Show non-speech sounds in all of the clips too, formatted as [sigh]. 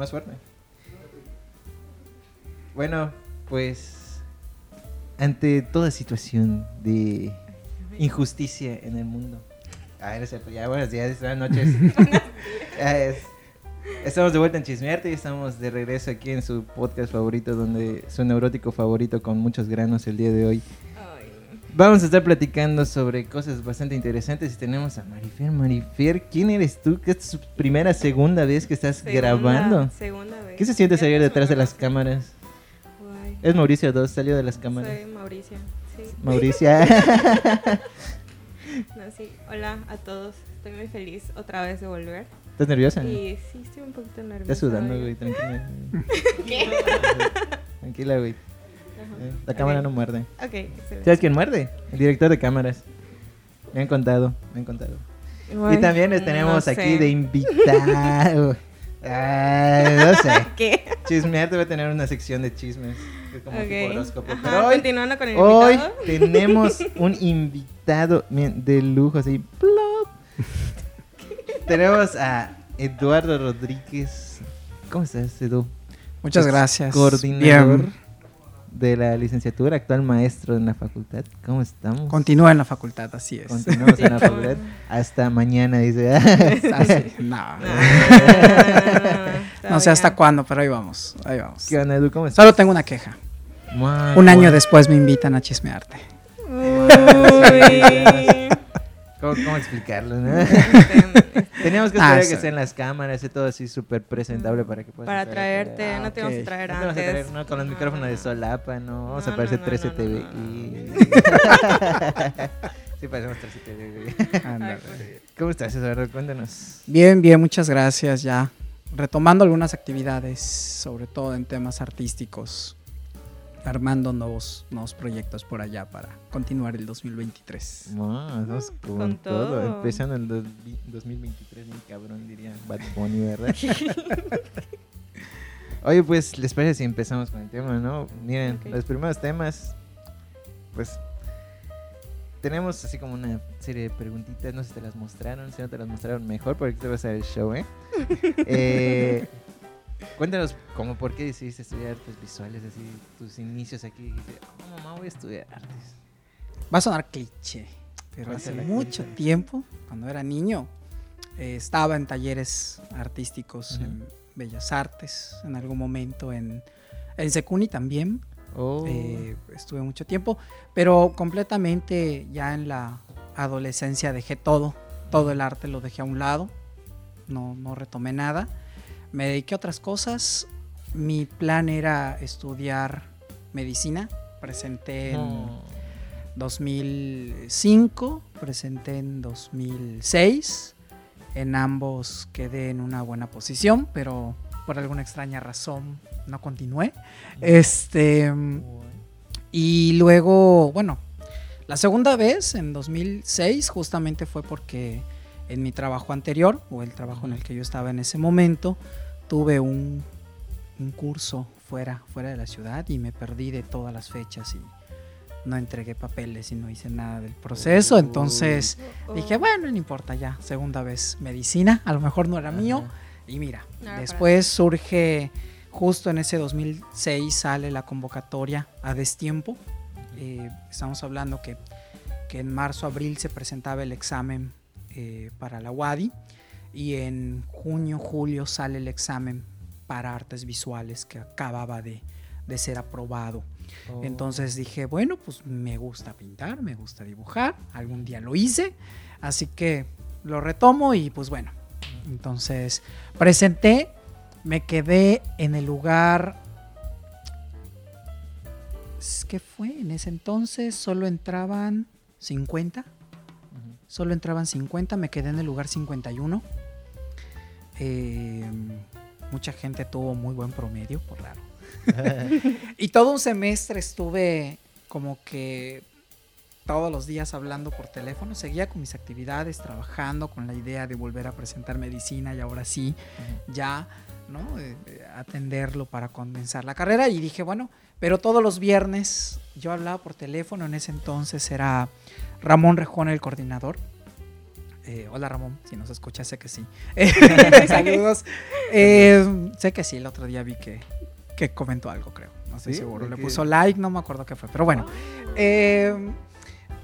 Más fuerte. Bueno, pues ante toda situación de injusticia en el mundo. A ver, ya buenos días, buenas noches. [laughs] [laughs] estamos de vuelta en Chismearte y estamos de regreso aquí en su podcast favorito, donde su neurótico favorito con muchos granos el día de hoy. Vamos a estar platicando sobre cosas bastante interesantes y tenemos a Marifer. Marifer, ¿quién eres tú? ¿Qué es tu primera, segunda vez que estás grabando? Segunda vez. ¿Qué se siente salir detrás de las cámaras? Es Mauricio 2, salió de las cámaras. Soy Mauricio, sí. [laughs] Mauricia. [laughs] no, sí. Hola a todos. Estoy muy feliz otra vez de volver. ¿Estás nerviosa? Sí, sí, estoy un poquito nerviosa. Estás sudando, güey, tranquila. [laughs] ¿Qué? Tranquila, güey. La cámara no muerde. Ok, ¿Sabes quién muerde? El director de cámaras. Me han contado, me han contado. y también les tenemos aquí de invitado. [laughs] Ay, no sé. ¿Qué? Chismear debe tener una sección de chismes. Como okay. horóscopo. Pero hoy, continuando con el hoy tenemos un invitado de lujo, así. Plop. [laughs] tenemos a Eduardo Rodríguez. ¿Cómo estás, Edu? Muchas gracias. Coordinador de la licenciatura, actual maestro en la facultad. ¿Cómo estamos? Continúa en la facultad, así es. Continuamos en la facultad. Hasta mañana, dice. [laughs] no. no sé hasta cuándo, pero ahí vamos. Ahí vamos. ¿Qué onda, Edu? ¿Cómo estás? Solo tengo una queja. Un año después me invitan a chismearte. [laughs] ¿Cómo, ¿Cómo, explicarlo? ¿no? [laughs] Teníamos que ah, esperar que estén las cámaras y todo así súper presentable para que puedas. Para traerte, no te vamos a traer antes. No te a traer, no, con los micrófonos de solapa, no. Vamos a parecer 13 TV. [laughs] sí, parecemos 13 TV. ¿Cómo estás, Eduardo? Cuéntanos. Bien, bien, muchas gracias. Ya retomando algunas actividades, sobre todo en temas artísticos armando nuevos, nuevos proyectos por allá para continuar el 2023. Vamos con, todo. Empezando el 2023, mi cabrón, diría Bad Bunny, ¿verdad? [laughs] Oye, pues, ¿les parece si empezamos con el tema, no? Miren, los primeros temas, pues, tenemos así como una serie de preguntitas, no sé si te las mostraron, si no te las mostraron mejor, porque te vas a ver el show, ¿eh? [laughs] eh Cuéntanos, ¿cómo por qué decidiste estudiar artes visuales, así, tus inicios aquí? Dijiste, oh, mamá, voy a estudiar artes. Va a sonar cliché, pero hace mucho tiempo, cuando era niño, eh, estaba en talleres artísticos en Bellas Artes, en algún momento en, en Secuni también. Oh. Eh, estuve mucho tiempo, pero completamente ya en la adolescencia dejé todo, todo el arte lo dejé a un lado, no, no retomé nada me dediqué a otras cosas. Mi plan era estudiar medicina. Presenté en 2005, presenté en 2006. En ambos quedé en una buena posición, pero por alguna extraña razón no continué. Este. Y luego, bueno, la segunda vez, en 2006, justamente fue porque en mi trabajo anterior, o el trabajo en el que yo estaba en ese momento, tuve un, curso fuera, fuera de la ciudad y me perdí de todas las fechas y no entregué papeles y no hice nada del proceso. Entonces dije, bueno, no importa ya, segunda vez medicina, a lo mejor no era mío. Y mira, después surge, justo en ese 2006 sale la convocatoria a destiempo. Eh, estamos hablando que, que en marzo, abril se presentaba el examen eh, para la WADI y en junio, julio sale el examen para artes visuales que acababa de, ser aprobado. Oh. Entonces dije, bueno, pues me gusta pintar, me gusta dibujar, algún día lo hice, así que lo retomo y pues bueno, entonces presenté, me quedé en el lugar ¿qué fue? En ese entonces solo entraban 50 Solo entraban 50, me quedé en el lugar 51. Eh, mucha gente tuvo muy buen promedio, por raro. [laughs] y todo un semestre estuve como que todos los días hablando por teléfono, seguía con mis actividades, trabajando con la idea de volver a presentar medicina y ahora sí, ya, ¿no? Eh, eh, atenderlo para condensar la carrera y dije, bueno, pero todos los viernes yo hablaba por teléfono, en ese entonces era Ramón Rejón el coordinador. Eh, hola Ramón, si nos escuchas, sé que sí. [laughs] [laughs] Saludos. Eh, sé que sí, el otro día vi que, que comentó algo, creo. No estoy ¿Sí? seguro. ¿De Le qué? puso like, no me acuerdo qué fue, pero bueno. Eh,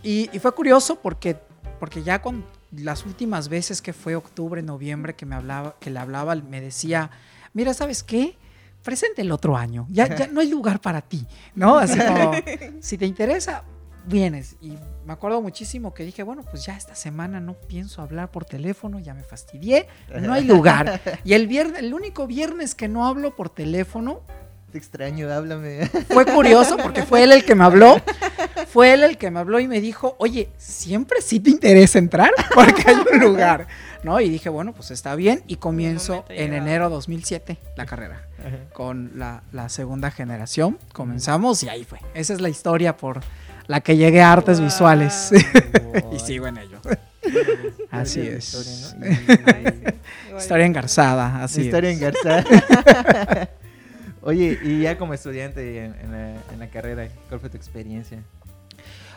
y, y fue curioso porque, porque ya con las últimas veces que fue octubre, noviembre, que me hablaba, que le hablaba, me decía, mira, ¿sabes qué? Presente el otro año. Ya, ya no hay lugar para ti, ¿no? Así como, [laughs] si te interesa, vienes. Y me acuerdo muchísimo que dije, bueno, pues ya esta semana no pienso hablar por teléfono, ya me fastidié, no hay lugar. Y el viernes, el único viernes que no hablo por teléfono Te extraño, háblame. fue curioso porque fue él el que me habló. Fue él el que me habló y me dijo, oye, ¿siempre sí te interesa entrar? Porque hay un lugar, ¿no? Y dije, bueno, pues está bien. Y comienzo en enero 2007 la carrera con la, la segunda generación. Comenzamos y ahí fue. Esa es la historia por la que llegué a artes Wow. visuales. [laughs] y sigo en ello. Así es. [laughs] historia, ¿no? Ay, sí, igual. Historia engarzada, así historia es. engarzada. [laughs] Oye, y ya como estudiante en, en la, en la carrera, ¿cuál fue tu experiencia?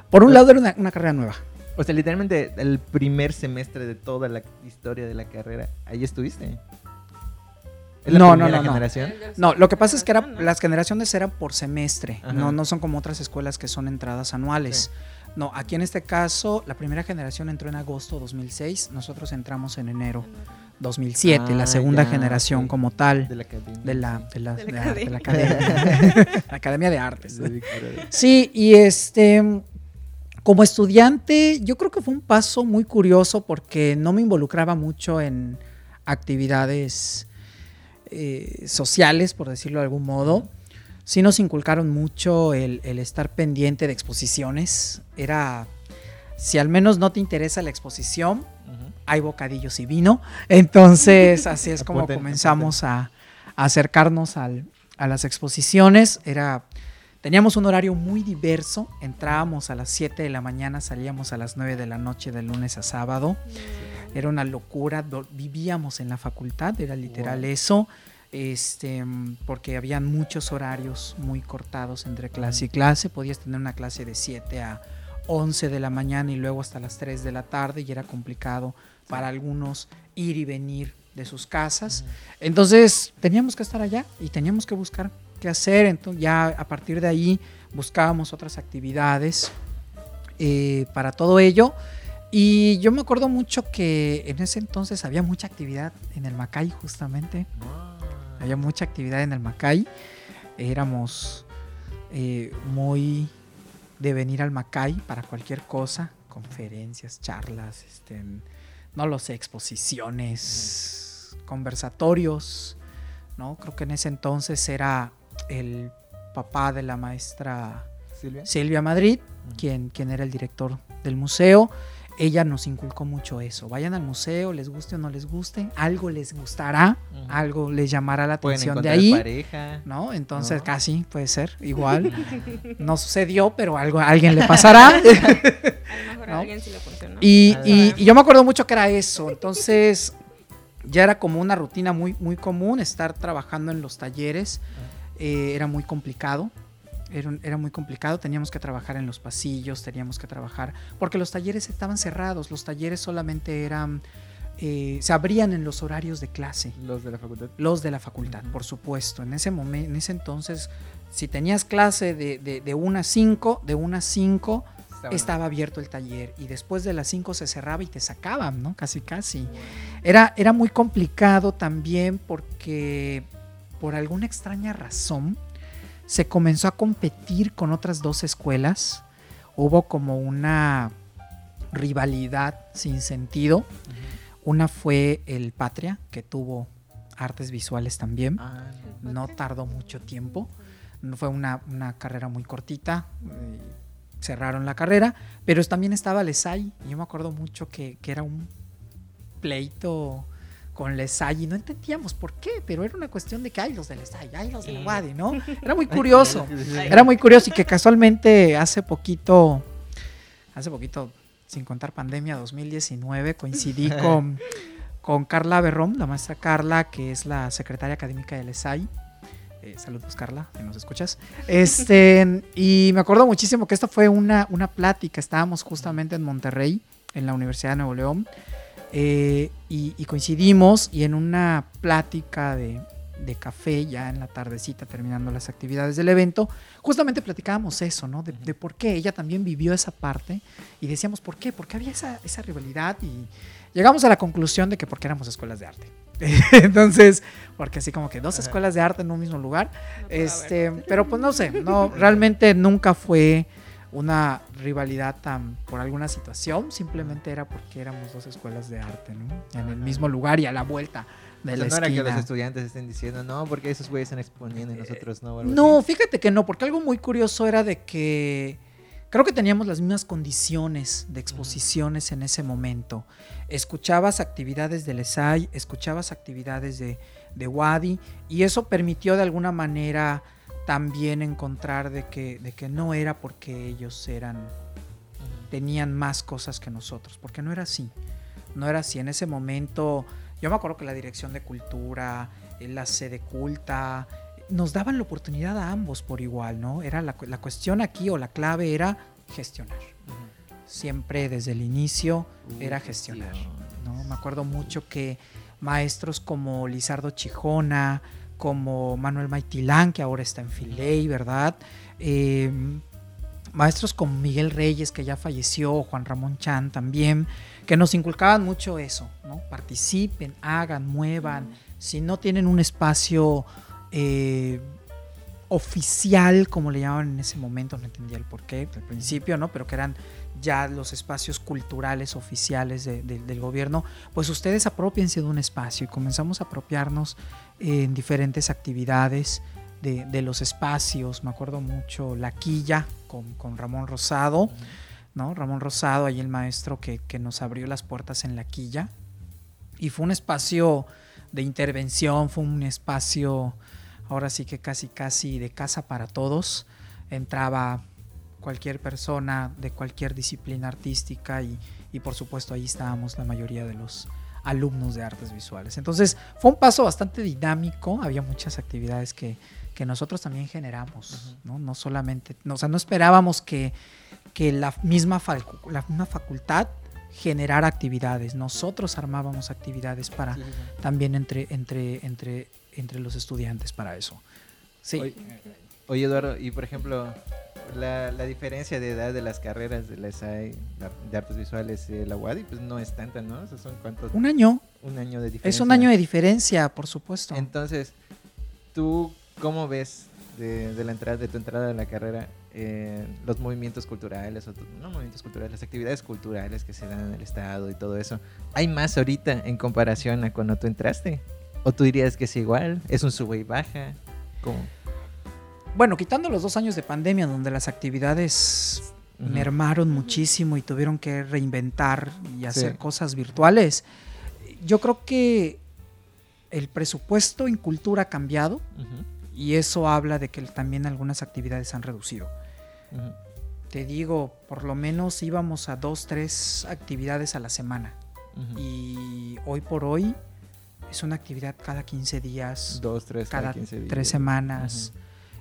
Por un lado era una, una carrera nueva. O sea, literalmente el primer semestre de toda la historia de la carrera, ahí estuviste. ¿Es la No, no, no, no. generación? Lo que pasa es que era, ¿no? las generaciones eran por semestre, Ajá. no, no son como otras escuelas que son entradas anuales. No, aquí en este caso, la primera generación entró en agosto 2006, nosotros entramos en enero 2007, Ah, la segunda ya, generación como tal De la academia. de la, de la, De de la la- de la academia. academia, [laughs] la Academia de Artes. Sí, y este, como estudiante, yo creo que fue un paso muy curioso porque no me involucraba mucho en actividades eh, sociales, por decirlo de algún modo. Sí nos inculcaron mucho el, el estar pendiente de exposiciones. Era, si al menos no te interesa la exposición, hay bocadillos y vino. [laughs] Entonces, así es [laughs] como Apunten, comenzamos a, a acercarnos al- a las exposiciones. Era, teníamos un horario muy diverso. Entrábamos a las 7 de la mañana, salíamos a las 9 de la noche de lunes a sábado. Era una locura. Vivíamos en la facultad, era literal Wow. eso. Este, mm, porque habían muchos horarios muy cortados entre clase y clase. Podías tener una clase de 7 a 11 de la mañana y luego hasta las 3 de la tarde y era complicado para algunos ir y venir de sus casas. Entonces teníamos que estar allá y teníamos que buscar qué hacer. Entonces ya a partir de ahí buscábamos otras actividades eh, para todo ello. Y yo me acuerdo mucho que en ese entonces había mucha actividad en el Macay justamente. Había mucha actividad en el Macay. Éramos eh, muy de venir al Macay para cualquier cosa, conferencias, charlas, este, no lo sé, exposiciones, conversatorios, ¿no? Creo que en ese entonces era el papá de la maestra Silvia. Silvia Madrid, quien, quien era el director del museo. Ella nos inculcó mucho eso. Vayan al museo, les guste o no les guste, algo les gustará, algo les llamará la Pueden atención de ahí. pareja. ¿No? Entonces ¿No? casi puede ser [laughs] igual. No sucedió, pero algo a alguien le pasará. [laughs] A lo mejor [laughs] ¿No? a alguien sí le funcionó. Y, y- bueno. y yo me acuerdo mucho que era eso. Entonces, ya era como una rutina muy, muy común estar trabajando en los talleres. Eh, era muy complicado. Era, muy complicado. Teníamos que trabajar en los pasillos, teníamos que trabajar. Porque los talleres estaban cerrados. Los talleres solamente eran. eh, se abrían en los horarios de clase. Los de la facultad. Los de la facultad, por supuesto. En ese momento, en ese entonces, si tenías clase de, de, de 1 a 5, de 1 a 5 Estaban- estaba abierto el taller y después de las 5 se cerraba y te sacaban, ¿no? Casi, casi. Era, era muy complicado también porque por alguna extraña razón se comenzó a competir con otras dos escuelas. Hubo como una rivalidad sin sentido. Una fue el Patria, que tuvo artes visuales también. Ah, No tardó mucho tiempo. Fue una, una carrera muy cortita. cerraron la carrera. Pero también estaba Lesay. Y yo me acuerdo mucho que, que era un pleito con Lesay. Y no entendíamos por qué. Pero era una cuestión de que hay los de Lesay, hay los de la Sí. UADI, ¿no? [laughs] Era muy curioso. Era muy curioso y que casualmente hace poquito, hace poquito, sin contar pandemia 2019, coincidí [laughs] con, con Carla Berrón, la maestra Carla, que es la secretaria académica del ESAI. Eh, saludos Carla, si nos escuchas. Este, y me acuerdo muchísimo que esta fue una, una plática, estábamos justamente en Monterrey, en la Universidad de Nuevo León. Eh, y, y coincidimos y en una plática de, de café ya en la tardecita terminando las actividades del evento, justamente platicábamos eso, ¿no? De, de por qué ella también vivió esa parte y decíamos, ¿por qué? Porque había esa, esa rivalidad y llegamos a la conclusión de que porque éramos escuelas de arte. [laughs] Entonces, porque así como que dos escuelas de arte en un mismo lugar, No este, haber. pero pues no sé, no, realmente nunca fue una rivalidad tan por alguna situación, simplemente era porque éramos dos escuelas de arte, ¿no? En el mismo lugar y a la vuelta de O la sea, no era que los estudiantes estén diciendo, no, porque esos güeyes están exponiendo y nosotros no. No, fíjate que no, porque algo muy curioso era de que creo que teníamos las mismas condiciones de exposiciones en ese momento. Escuchabas actividades del ESAI, escuchabas actividades de, de WADI, y eso permitió de alguna manera también encontrar de que, de que no era porque ellos eran tenían más cosas que nosotros, porque no era así. No era así. En ese momento, yo me acuerdo que la Dirección de Cultura, la sede culta, nos daban la oportunidad a ambos por igual, ¿no? Era la, la cuestión aquí o la clave era gestionar. Ujú. Siempre desde el inicio era Uh, gestionar. gestión. ¿no? Me acuerdo mucho que maestros como Lizardo Chijona, como Manuel Maitilán, que ahora está en Filey, ¿verdad? Eh, maestros como Miguel Reyes, que ya falleció, Juan Ramón Chan también, que nos inculcaban mucho eso, ¿no? Participen, hagan, muevan. Si no tienen un espacio eh, oficial, como le llamaban en ese momento, no entendía el porqué al principio, ¿no? Pero que eran ya los espacios culturales oficiales de- de- del gobierno, pues ustedes apropiense de un espacio y comenzamos a apropiarnos en diferentes actividades de, de los espacios. Me acuerdo mucho La Quilla con, con Ramón Rosado, ¿no? Ramón Rosado, ahí el maestro que, que nos abrió las puertas en La Quilla. Y fue un espacio de intervención, fue un espacio, ahora sí que casi, casi de casa para todos. Entraba cualquier persona de cualquier disciplina artística y, y por supuesto ahí estábamos la mayoría de los alumnos de artes visuales. Entonces fue un paso bastante dinámico, había muchas actividades que, que nosotros también generamos, ¿no? No solamente, no, o sea, no esperábamos que, que la, misma facu- la misma facultad generara actividades, nosotros armábamos actividades para Sí, sí, sí. también entre, entre, entre, entre los estudiantes para eso. Sí. Oye, oye, Eduardo, y por ejemplo, la, la diferencia de edad de las carreras de la SAI, de artes visuales y la UADI, pues no es tanta, ¿no? O sea, son cuántos, un año, un año de diferencia. es un año de diferencia, por supuesto. Entonces, ¿tú cómo ves de, de la entrada, de tu entrada a la carrera eh, los movimientos culturales, o no movimientos culturales, las actividades culturales que se dan en el Estado y todo eso? ¿Hay más ahorita en comparación a cuando tú entraste? ¿O tú dirías que es igual? ¿Es un sube y baja? ¿Cómo? Bueno, quitando los dos años de pandemia donde las actividades mermaron muchísimo y tuvieron que reinventar y hacer Sí. cosas virtuales, yo creo que el presupuesto en cultura ha cambiado Ujú, y eso habla de que también algunas actividades han reducido. Te digo, por lo menos íbamos a dos, tres actividades a la semana y hoy por hoy es una actividad cada 15 días, Dos, tres, cada 15 días. tres semanas.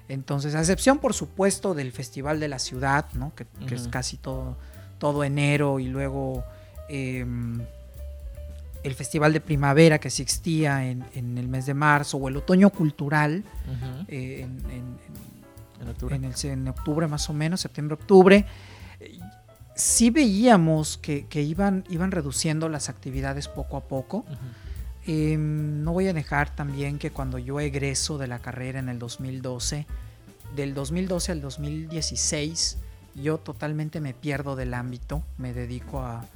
Entonces, a excepción, por supuesto, del Festival de la Ciudad, ¿no? que, que es casi todo, todo enero, y luego em, el Festival de Primavera que existía en, en el mes de marzo, o el Otoño Cultural eh, en, en- En octubre. el, en octubre más o menos, septiembre-octubre. eh, Sí veíamos que, que iban, iban reduciendo las actividades poco a poco. Em, no voy a dejar también que cuando yo egreso de la carrera en el 2012, del 2012 al 2016, yo totalmente me pierdo del ámbito, me dedico a,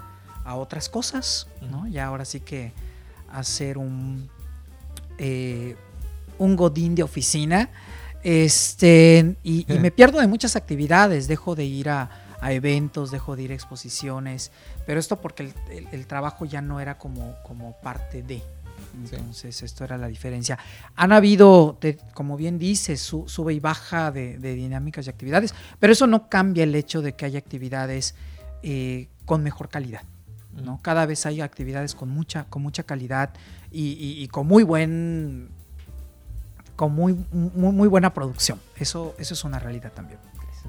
a otras cosas, ¿no? Ya ahora sí que hacer un, eh, un godín de oficina, este, y, y me pierdo de muchas actividades, dejo de ir a, a eventos, dejo de ir a exposiciones, pero esto porque el, el- el trabajo ya no era como, como parte de. Sí. Entonces, esto era la diferencia. Han habido, como bien dices, su- sube y baja de, de dinámicas y actividades, pero eso no cambia el hecho de que haya actividades eh, con mejor calidad. ¿no? Cada vez hay actividades con mucha, con mucha calidad y, y- y con muy buen con muy, muy, muy buena producción. Eso, eso es una realidad también.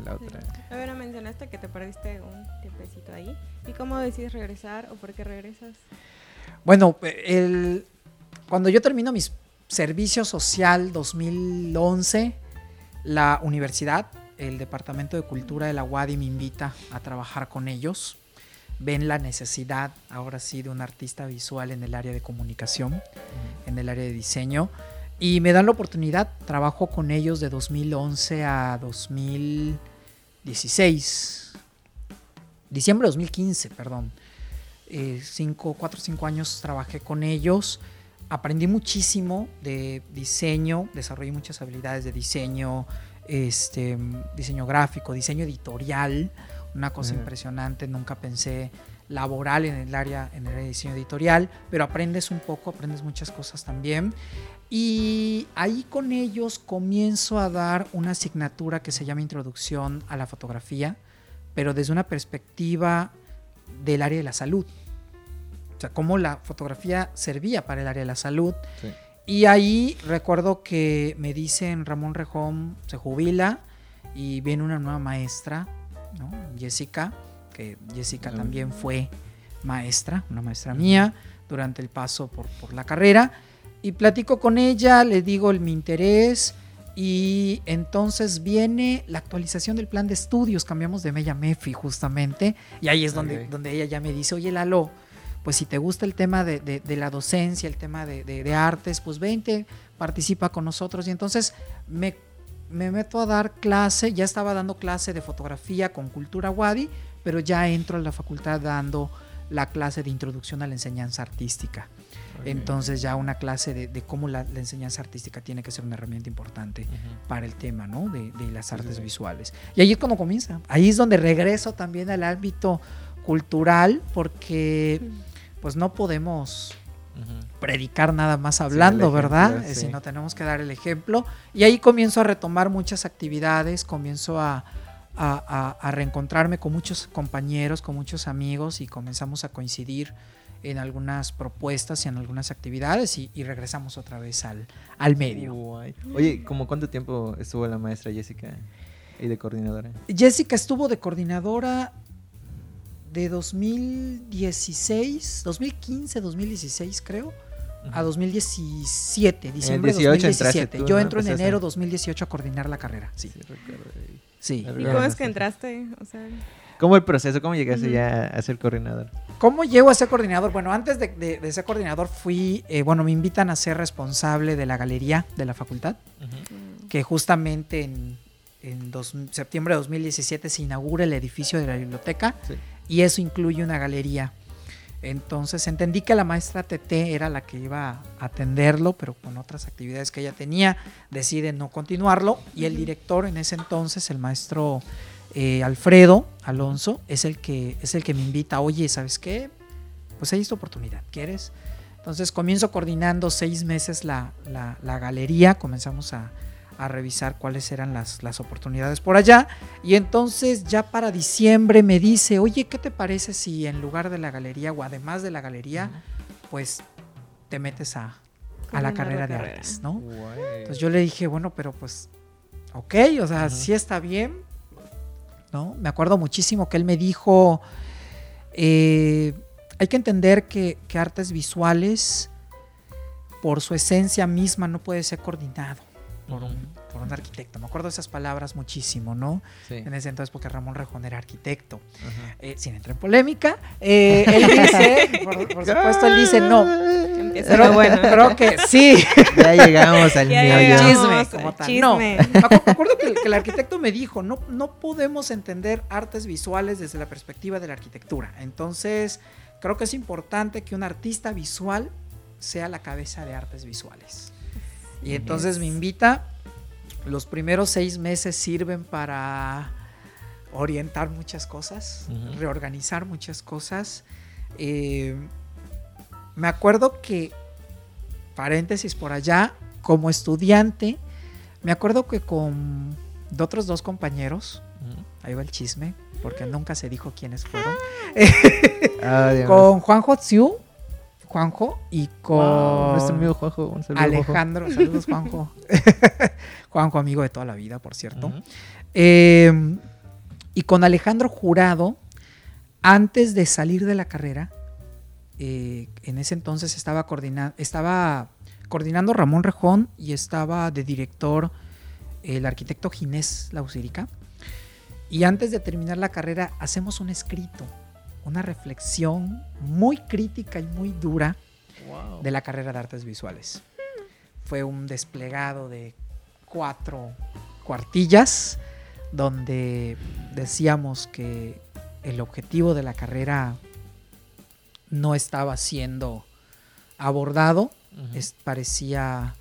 La otra. A ver, mencionaste que te perdiste un tiempecito ahí. ¿Y cómo decides regresar o por qué regresas? Bueno, el, cuando yo termino mis servicio social 2011, la universidad, el Departamento de Cultura de la UADI me invita a trabajar con ellos. Ven la necesidad, ahora sí, de un artista visual en el área de comunicación, en el área de diseño. Y me dan la oportunidad, trabajo con ellos de 2011 a 2016. Diciembre de 2015, perdón. Eh, cinco, cuatro o cinco años trabajé con ellos. Aprendí muchísimo de diseño, desarrollé muchas habilidades de diseño, este, diseño gráfico, diseño editorial, una cosa impresionante, nunca pensé laboral en el área en el área de diseño editorial, pero aprendes un poco, aprendes muchas cosas también. Y ahí con ellos comienzo a dar una asignatura que se llama Introducción a la Fotografía, pero desde una perspectiva del área de la salud. Sea, cómo la fotografía servía para el área de la salud. Y ahí recuerdo que me dicen Ramón Rejón se jubila y viene una nueva maestra, ¿no? Jessica, que Jessica también fue maestra, una maestra mía, durante el paso por, por la carrera. Y platico con ella, le digo el, mi interés y entonces viene la actualización del plan de estudios, cambiamos de Mella Mefi justamente, y ahí es donde, donde ella ya me dice, oye Lalo, pues si te gusta el tema de, de, la docencia, el tema de, de, artes, pues vente, participa con nosotros. Y entonces me, me, meto a dar clase, ya estaba dando clase de fotografía con Cultura Wadi, pero ya entro a la facultad dando la clase de introducción a la enseñanza artística. Entonces ya una clase de, cómo la, enseñanza artística tiene que ser una herramienta importante para el tema ¿no? de, las artes visuales. Y ahí es cuando comienza. Ahí es donde regreso también al ámbito cultural porque pues no podemos predicar nada más hablando, ¿verdad? Eh, Sino tenemos que dar el ejemplo. Y ahí comienzo a retomar muchas actividades, comienzo a, reencontrarme con muchos compañeros, con muchos amigos y comenzamos a coincidir en algunas propuestas y en algunas actividades y, regresamos otra vez al, al medio. Oye, ¿cómo cuánto tiempo estuvo la maestra Jessica y de coordinadora? Jessica estuvo de coordinadora de 2016, 2015, 2016 creo, a 2017, diciembre de 2017. Yo entro en enero 2018 a coordinar la carrera. Sí. sí. ¿Y cómo es que entraste? O sea... ¿Cómo el proceso? ¿Cómo llegaste ya a ser coordinador? ¿Cómo llego a ser coordinador? Bueno, antes de, ser coordinador fui, eh, bueno, me invitan a ser responsable de la galería de la facultad, que justamente en, en septiembre de 2017 se inaugura el edificio de la biblioteca. Sí y eso incluye una galería. Entonces entendí que la maestra TT era la que iba a atenderlo, pero con otras actividades que ella tenía, decide no continuarlo y el director en ese entonces, el maestro eh, Alfredo Alonso, es el, que, es el que me invita, oye, ¿sabes qué? Pues hay esta oportunidad, ¿quieres? Entonces comienzo coordinando seis meses la, la galería, comenzamos a, a revisar cuáles eran las, las, oportunidades por allá. Y entonces ya para diciembre me dice, oye, ¿qué te parece si en lugar de la galería o además de la galería, pues te metes a, a la carrera de artes, ¿no? Entonces yo le dije, bueno, pero pues, ok, o sea, sí está bien, ¿no? Me acuerdo muchísimo que él me dijo, eh, hay que entender que, que artes visuales, por su esencia misma, no puede ser coordinado por un, por un arquitecto. Me acuerdo de esas palabras muchísimo, ¿no? En ese entonces, porque Ramón Rejón era arquitecto. Eh, sin entrar en polémica, eh, él [laughs] dice, por, supuesto, él dice no. Pero bueno, creo que sí. Ya llegamos al medio. Chisme, como tal. No. Me acuerdo que, que, el arquitecto me dijo, no, no podemos entender artes visuales desde la perspectiva de la arquitectura. Entonces, creo que es importante que un artista visual sea la cabeza de artes visuales. Y entonces me invita. Los primeros seis meses sirven para orientar muchas cosas, reorganizar muchas cosas. Eh, me acuerdo que, paréntesis por allá, como estudiante, me acuerdo que con otros dos compañeros, ahí va el chisme, porque nunca se dijo quiénes fueron, ah, [laughs] con Juanjo Tziu Juanjo y con nuestro amigo Juanjo. Un saludo, Alejandro, saludos Juanjo. [laughs] Juanjo, amigo de toda la vida, por cierto. Em, y con Alejandro Jurado, antes de salir de la carrera, eh, en ese entonces estaba, coordina estaba coordinando Ramón Rejón y estaba de director el arquitecto Ginés Lausirica. Y antes de terminar la carrera hacemos un escrito, una reflexión muy crítica y muy dura de la carrera de artes visuales. Fue un desplegado de cuatro cuartillas donde decíamos que el objetivo de la carrera no estaba siendo abordado, es, parecía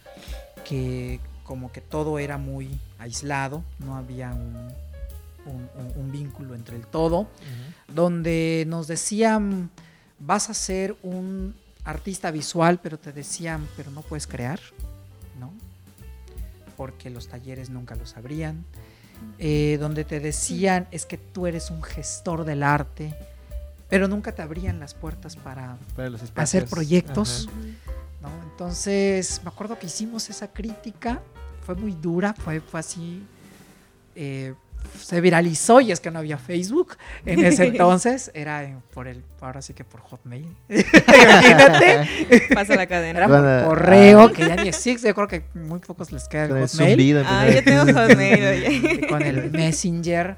que como que todo era muy aislado, no había un, vínculo entre el todo, donde nos decían, vas a ser un artista visual, pero te decían, pero no puedes crear, ¿no? Porque los talleres nunca lo sabrían. Eh, donde te decían, es que tú eres un gestor del arte, pero nunca te abrían las puertas para, hacer proyectos. Entonces, me acuerdo que hicimos esa crítica, fue muy dura, fue, fue así. Eh, se viralizó y es que no había Facebook en ese [laughs] entonces, era por el, ahora sí que por Hotmail. [laughs] Imagínate. [laughs] Pasa la cadena. Era por correo, ah. que ya ni existe, yo creo que muy pocos les queda el Hotmail. ah, yo tengo Hotmail. Con el Messenger.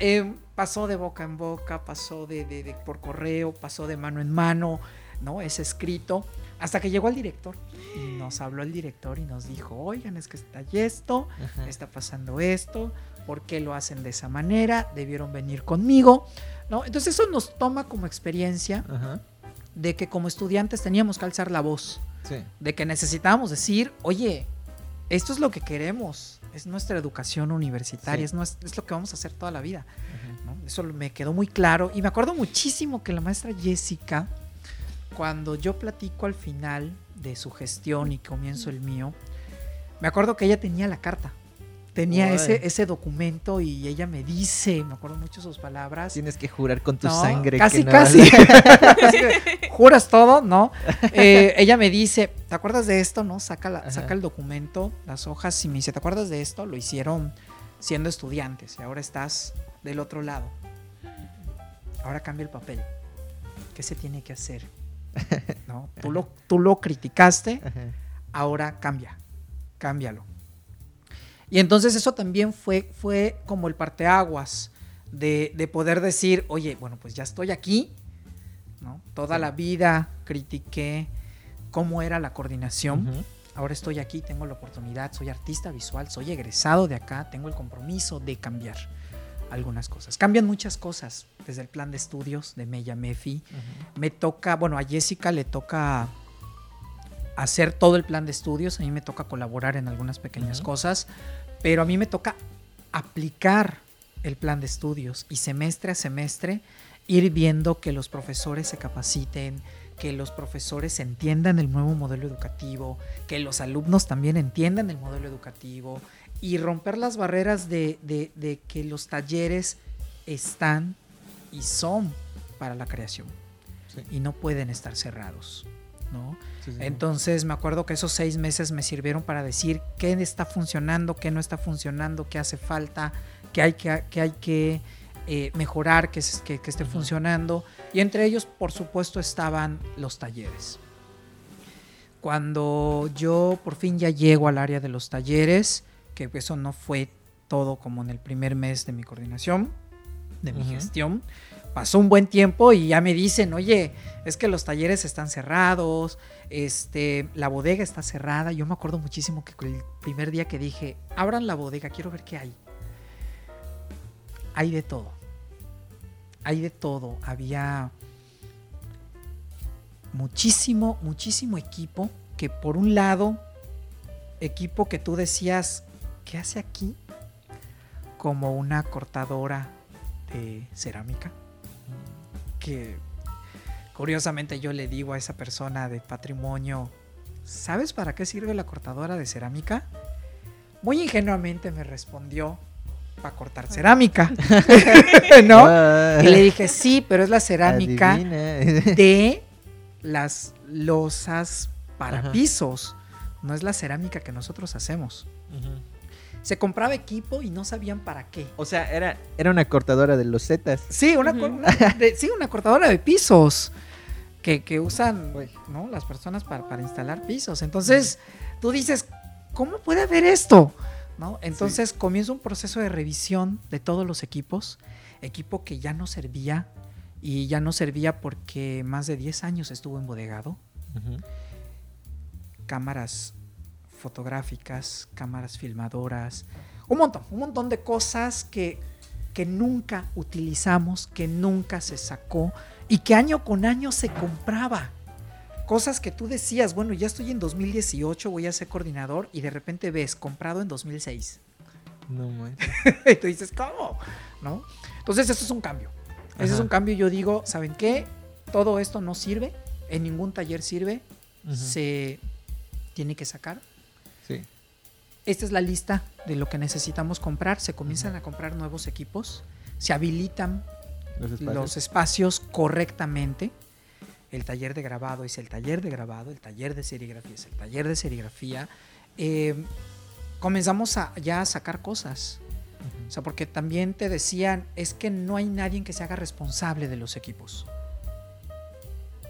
Eh, pasó de boca en boca, pasó de, de, por correo, pasó de mano en mano, ¿no? Es escrito. Hasta que llegó el director y nos habló el director y nos dijo, oigan, es que está esto, está pasando esto, por qué lo hacen de esa manera, debieron venir conmigo, ¿no? Entonces eso nos toma como experiencia de que como estudiantes teníamos que alzar la voz, de que necesitábamos decir, oye, esto es lo que queremos, es nuestra educación universitaria, es, es, lo que vamos a hacer toda la vida. Eso me quedó muy claro y me acuerdo muchísimo que la maestra Jessica, cuando yo platico al final de su gestión y comienzo el mío, me acuerdo que ella tenía la carta tenía ese, ese documento y ella me dice, me acuerdo mucho sus palabras. Tienes que jurar con tu sangre. Casi, casi. [laughs] Juras todo, ¿no? Eh, ella me dice, ¿te acuerdas de esto? ¿No? Saca, saca el documento, las hojas y me dice, ¿te acuerdas de esto? Lo hicieron siendo estudiantes y ahora estás del otro lado. Ahora cambia el papel. ¿Qué se tiene que hacer? [laughs] ¿No? Tú, lo, tú lo criticaste, ahora cambia, cámbialo y entonces eso también fue, fue como el parteaguas de, de poder decir, oye, bueno, pues ya estoy aquí, ¿no? Toda la vida critiqué cómo era la coordinación. Ahora estoy aquí, tengo la oportunidad, soy artista visual, soy egresado de acá, tengo el compromiso de cambiar algunas cosas. Cambian muchas cosas desde el plan de estudios de Mella Mefi. Me toca, bueno, a Jessica le toca hacer todo el plan de estudios, a mí me toca colaborar en algunas pequeñas cosas, pero a mí me toca aplicar el plan de estudios y semestre a semestre ir viendo que los profesores se capaciten, que los profesores entiendan el nuevo modelo educativo, que los alumnos también entiendan el modelo educativo y romper las barreras de, de que los talleres están y son para la creación y no pueden estar cerrados. Entonces me acuerdo que esos seis meses me sirvieron para decir qué está funcionando, qué no está funcionando, qué hace falta, qué hay que, hay que eh, mejorar, que, que, esté funcionando. Y entre ellos, por supuesto, estaban los talleres. Cuando yo por fin ya llego al área de los talleres, que eso no fue todo como en el primer mes de mi coordinación, de mi gestión, pasó un buen tiempo y ya me dicen, oye, es que los talleres están cerrados, este, la bodega está cerrada. Yo me acuerdo muchísimo que el primer día que dije, abran la bodega, quiero ver qué hay. Hay de todo. Hay de todo. Había muchísimo, muchísimo equipo que por un lado, equipo que tú decías, ¿qué hace aquí? Como una cortadora de cerámica que curiosamente yo le digo a esa persona de patrimonio, ¿sabes para qué sirve la cortadora de cerámica? Muy ingenuamente me respondió, para cortar cerámica. [laughs] ¿No? Y le dije, sí, pero es la cerámica [laughs] de las losas para pisos. No es la cerámica que nosotros hacemos se compraba equipo y no sabían para qué. O sea, era, era una cortadora de los zetas. Sí, una, sí, una cortadora de pisos. que, que usan ¿no? las personas para, para instalar pisos. Entonces, tú dices, ¿cómo puede haber esto? ¿No? Entonces comienza un proceso de revisión de todos los equipos, equipo que ya no servía y ya no servía porque más de 10 años estuvo embodegado. Cámaras fotográficas, cámaras filmadoras, un montón, un montón de cosas que, que nunca utilizamos, que nunca se sacó y que año con año se compraba. Cosas que tú decías, bueno, ya estoy en 2018, voy a ser coordinador y de repente ves comprado en 2006. No [laughs] y tú dices, ¿cómo? ¿No? Entonces, eso es un cambio. Ese es Ajá. un cambio. Yo digo, ¿saben qué? Todo esto no sirve, en ningún taller sirve, se tiene que sacar. Sí. Esta es la lista de lo que necesitamos comprar. Se comienzan a comprar nuevos equipos, se habilitan Los espacios. los espacios correctamente. El taller de grabado es el taller de grabado, el taller de serigrafía es el taller de serigrafía. Eh, comenzamos a, ya a sacar cosas. O sea, porque también te decían, es que no hay nadie que se haga responsable de los equipos.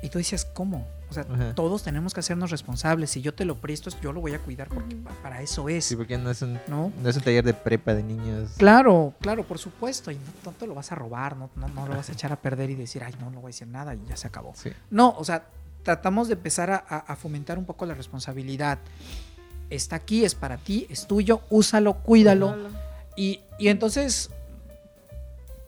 Y tú dices, ¿cómo? O sea, Ajá. todos tenemos que hacernos responsables. Si yo te lo presto, yo lo voy a cuidar porque para eso es. Sí, porque no es un, ¿No? no es un taller de prepa de niños. Claro, claro, por supuesto. Y no, no te lo vas a robar, no, no, no lo vas a echar a perder y decir, ay, no, no voy a decir nada y ya se acabó. Sí. No, o sea, tratamos de empezar a, a- a fomentar un poco la responsabilidad. Está aquí, es para ti, es tuyo, úsalo, cuídalo. Y, y entonces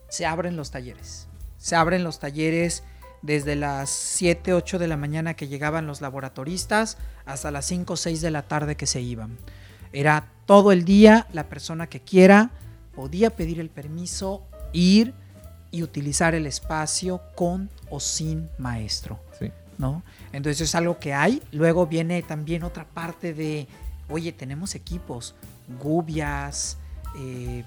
se abren los talleres. Se abren los talleres desde las 7, 8 de la mañana que llegaban los laboratoristas hasta las 5 o 6 de la tarde que se iban. Era todo el día, la persona que quiera podía pedir el permiso, ir y utilizar el espacio con o sin maestro. Sí. ¿no? Entonces es algo que hay. Luego viene también otra parte de, oye, tenemos equipos, gubias, eh,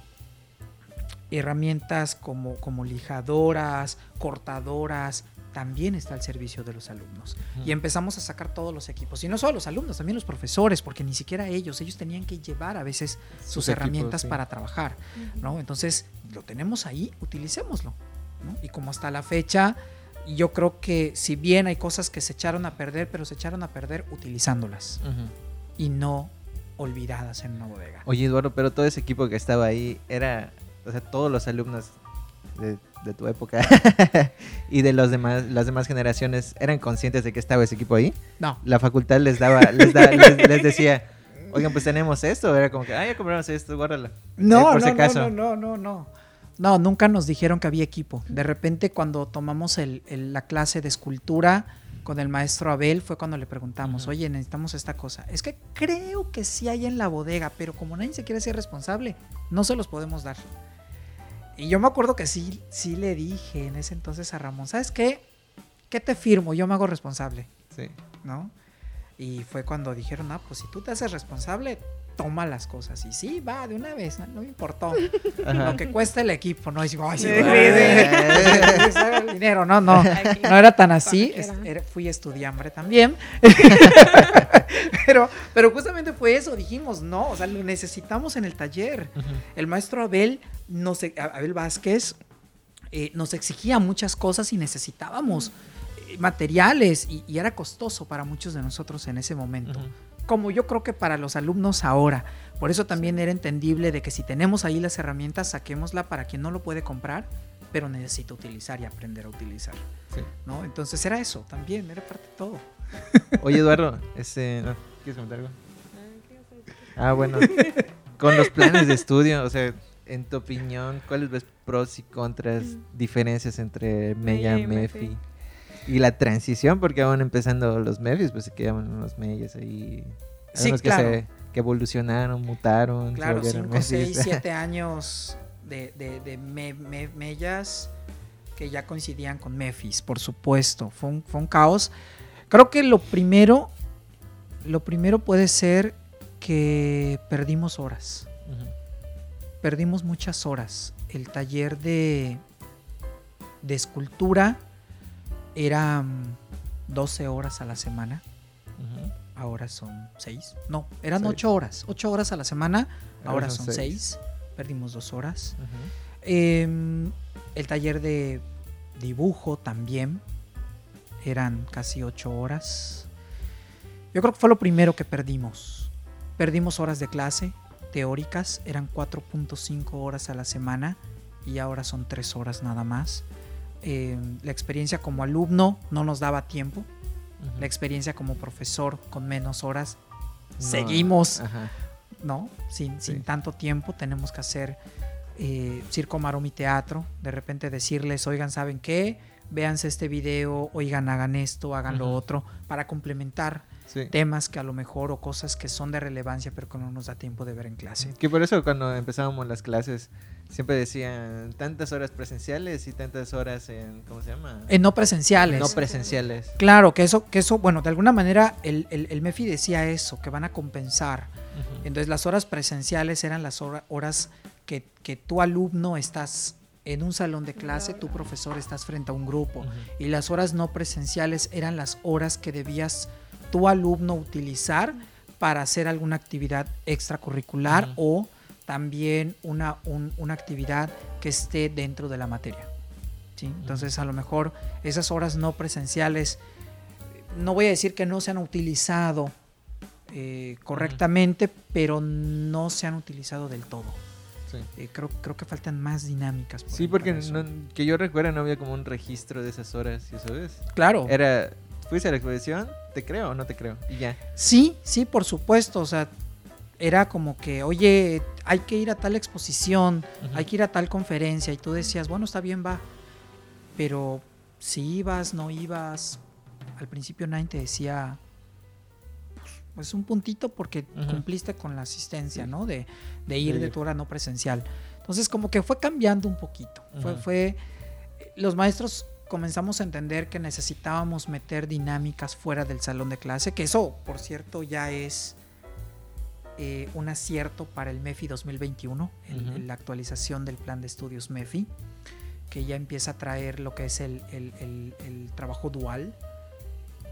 herramientas como, como lijadoras, cortadoras, también está al servicio de los alumnos. Y empezamos a sacar todos los equipos. Y no solo los alumnos, también los profesores, porque ni siquiera ellos, ellos tenían que llevar a veces sus, Sus herramientas equipos, sí. para trabajar. ¿no? Entonces, lo tenemos ahí, utilicémoslo. ¿no? Y como hasta la fecha, yo creo que si bien hay cosas que se echaron a perder, pero se echaron a perder utilizándolas Ujú. y no olvidadas en una bodega. Oye, Eduardo, pero todo ese equipo que estaba ahí era, o sea, todos los alumnos de, de tu época [laughs] y de los demás, las demás generaciones eran conscientes de que estaba ese equipo ahí. No, La facultad les daba, les, da- les, les decía, oigan, pues tenemos esto. Era como que, ah, ya compramos esto, guárdalo. no, por no, si no, acaso. no, no, no, no. No, nunca nos dijeron que había equipo. De repente cuando tomamos el- el- la clase de escultura con el maestro Abel fue cuando le preguntamos, Ujú. oye, necesitamos esta cosa. Es que creo que sí hay en la bodega, pero como nadie se quiere ser responsable, no se los podemos dar. Y yo me acuerdo que sí, sí le dije en ese entonces a Ramón, ¿sabes qué? ¿Qué te firmo? Yo me hago responsable. Sí. ¿no? Y fue cuando dijeron, ah, pues si tú te haces responsable, toma las cosas. Y sí, va, de una vez, no, No me importó. [laughs] Ajá. Lo que cuesta el equipo, ¿no? Y digo, ay, sí, Sí, güey, sí. [laughs] sí, sí, el dinero, no, no. Aquí. No era tan así, era- fui estudiambre también. [laughs] pero, pero justamente fue eso, dijimos, no, o sea, lo necesitamos en el taller. El maestro Abel, nos, e- Abel Vázquez eh, nos exigía muchas cosas y necesitábamos eh, materiales y, y era costoso para muchos de nosotros en ese momento. Como yo creo que para los alumnos ahora. Por eso también era entendible de que si tenemos ahí las herramientas, saquémosla para quien no lo puede comprar, pero necesita utilizar y aprender a utilizar. Sí. ¿no? Entonces era eso también, era parte de todo. [laughs] Oye, Eduardo, este, ¿quieres comentar algo? Ah, bueno, [laughs] con los planes de estudio, o sea, en tu opinión, ¿cuáles ves pros y contras, diferencias entre Mella Mella y Mefi? Mefi. Y la transición, porque van empezando los Mefis, pues se quedaban unos Mellas ahí. Sí, que, claro. se, que evolucionaron, mutaron, Claro, volvieron 5, Mefis. 6, 7 [laughs] años de, de, de me- me- mellas que ya coincidían con Mefis, por supuesto. Fue un, fue un caos. Creo que lo primero, lo primero puede ser que perdimos horas. Perdimos muchas horas. El taller de, de escultura era mm, 12 horas a la semana. Ahora son 6. No, eran Seis. 8 horas. 8 horas a la semana. Ahora Ahora son son seis. 6. Perdimos 2 horas. Em, el taller de dibujo también. eran casi ocho horas. Yo creo que fue lo primero que perdimos. Perdimos horas de clase teóricas, eran 4.5 horas a la semana y ahora son 3 horas nada más. Eh, la experiencia como alumno no nos daba tiempo. La experiencia como profesor con menos horas. No, Seguimos, ajá. ¿no? Sin, sin Sí. tanto tiempo. Tenemos que hacer eh, circo, maroma y teatro. De repente decirles, oigan, ¿saben qué? Véanse este video, oigan, hagan esto, hagan lo Ujú. otro, para complementar Sí. temas que a lo mejor o cosas que son de relevancia pero que no nos da tiempo de ver en clase. Que por eso cuando empezábamos las clases siempre decían tantas horas presenciales y tantas horas en, ¿cómo se llama? En no presenciales. no presenciales. Claro, que eso, que eso, bueno, de alguna manera el, el, el MEFI decía eso, que van a compensar. Entonces las horas presenciales eran las hora- horas que, que tu alumno estás en un salón de clase, tu profesor estás frente a un grupo. Y las horas no presenciales eran las horas que debías tu alumno utilizar para hacer alguna actividad extracurricular o también una, un- una actividad que esté dentro de la materia. ¿sí? Entonces a lo mejor esas horas no presenciales, no voy a decir que no se han utilizado eh, correctamente, pero no se han utilizado del todo. Sí. Eh, creo, creo que faltan más dinámicas. por Sí, porque no- que yo recuerdo no había como un registro de esas horas, ¿sí sabes? Claro. Era, fuiste a la exposición, te creo o no te creo, y ya. Sí, sí, por supuesto. O sea, era como que, oye, hay que ir a tal exposición, Ujú. hay que ir a tal conferencia. Y tú decías, bueno, está bien, va. Pero si ibas, no ibas, al principio nadie te decía, pues un puntito porque Ujú. cumpliste con la asistencia. ¿no? De, de ir De tu hora no presencial. Entonces, como que fue cambiando un poquito. Fue, Ujú. fue, los maestros comenzamos a entender que necesitábamos meter dinámicas fuera del salón de clase, que eso, por cierto, ya es eh, un acierto para el MEFI 2021, el- Ujú. la actualización del plan de estudios MEFI, que ya empieza a traer lo que es el- el- el trabajo dual,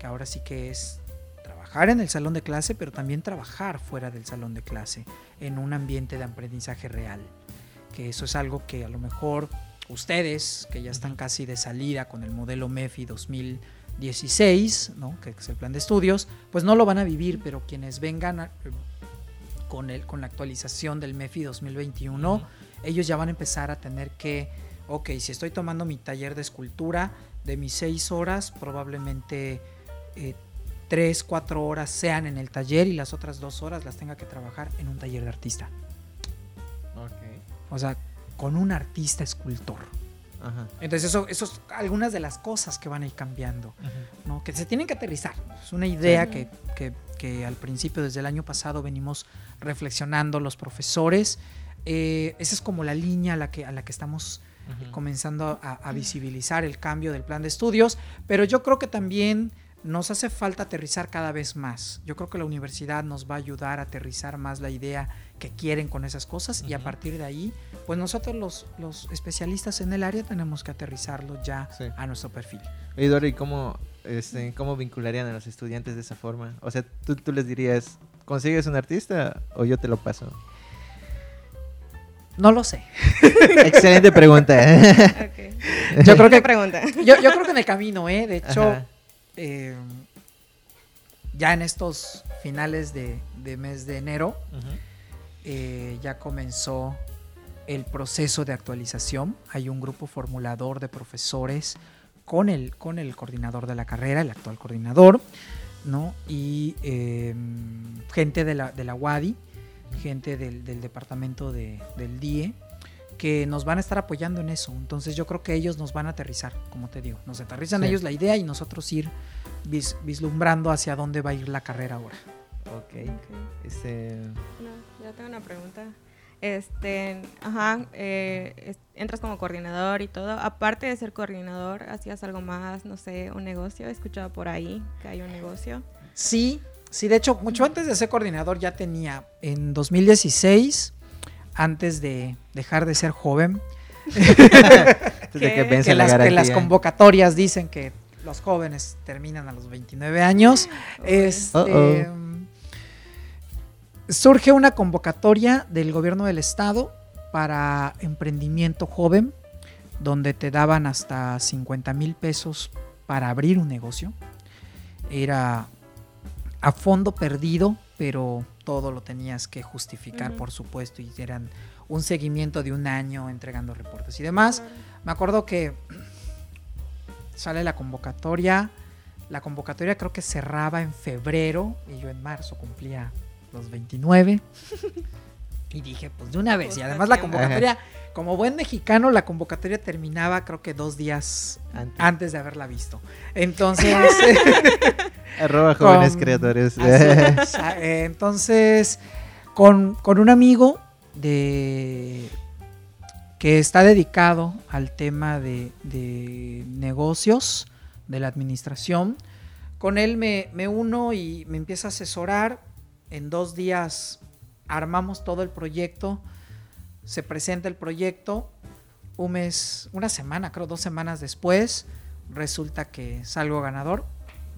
que ahora sí que es trabajar en el salón de clase, pero también trabajar fuera del salón de clase, en un ambiente de aprendizaje real. Que eso es algo que a lo mejor ustedes, que ya están casi de salida con el modelo MEFI 2016, ¿no? que es el plan de estudios, pues no lo van a vivir, pero quienes vengan a- con, el, con la actualización del MEFI 2021, Ujú. ellos ya van a empezar a tener que, ok, si estoy tomando mi taller de escultura, de mis seis horas, probablemente eh, tres, cuatro horas sean en el taller y las otras dos horas las tenga que trabajar en un taller de artista. Ok. O sea, con un artista escultor. Ajá. Entonces, eso, eso es algunas de las cosas que van a ir cambiando. ¿no? que se tienen que aterrizar. Es una idea Sí. que, que- que al principio, desde el año pasado, venimos reflexionando los profesores. Eh, esa es como la línea a la que, a la que estamos comenzando a, a visibilizar el cambio del plan de estudios, pero yo creo que también nos hace falta aterrizar cada vez más. Yo creo que la universidad nos va a ayudar a aterrizar más la idea que quieren con esas cosas y a partir de ahí, pues nosotros los, los especialistas en el área tenemos que aterrizarlo ya Sí. a nuestro perfil. ¿y cómo, este, cómo vincularían a los estudiantes de esa forma? O sea, tú, tú les dirías, ¿consigues un artista o yo te lo paso? No lo sé. [laughs] Excelente pregunta. Ok. Yo creo ¿Qué que pregunta? yo, yo creo que en el camino, ¿eh? De hecho, eh, ya en estos finales de, de mes de enero. Eh, ya comenzó el proceso de actualización. Hay un grupo formulador de profesores con el, con el coordinador de la carrera, el actual coordinador, ¿no? Y eh, gente de la, de la UADI, gente del, del departamento de- del DIE, que nos van a estar apoyando en eso. Entonces yo creo que ellos nos van a aterrizar, como te digo. Nos aterrizan Sí. ellos la idea y nosotros ir vis- vislumbrando hacia dónde va a ir la carrera ahora. Ok. Ok. Este, No, yo tengo una pregunta. Este, ajá, eh, entras como coordinador y todo. Aparte de ser coordinador, ¿hacías algo más? No sé, un negocio. He escuchado por ahí que hay un negocio. Sí, sí, de hecho, mucho antes de ser coordinador ya tenía, en 2016, antes de dejar de ser joven, [laughs] que que la las, que las convocatorias dicen que los jóvenes terminan a los 29 años. Este, Uh-oh. Surge una convocatoria del gobierno del estado para emprendimiento joven, donde te daban hasta 50 mil pesos para abrir un negocio. Era a fondo perdido, pero todo lo tenías que justificar, por supuesto, y eran un seguimiento de un año entregando reportes y demás. Me acuerdo que sale la convocatoria. La convocatoria creo que cerraba en febrero y yo en marzo cumplía los 29. Y dije, pues de una vez. Y además la convocatoria, como buen mexicano, la convocatoria terminaba creo que dos días Antes. antes de haberla visto. Entonces, [laughs] Arroba jóvenes con- creadores. Así eh, Entonces, con, con un amigo de que está dedicado al tema de, de negocios, de la administración, con él me, me uno y me empieza a asesorar. En dos días armamos todo el proyecto, se presenta el proyecto, un mes, una semana, creo dos semanas después, resulta que salgo ganador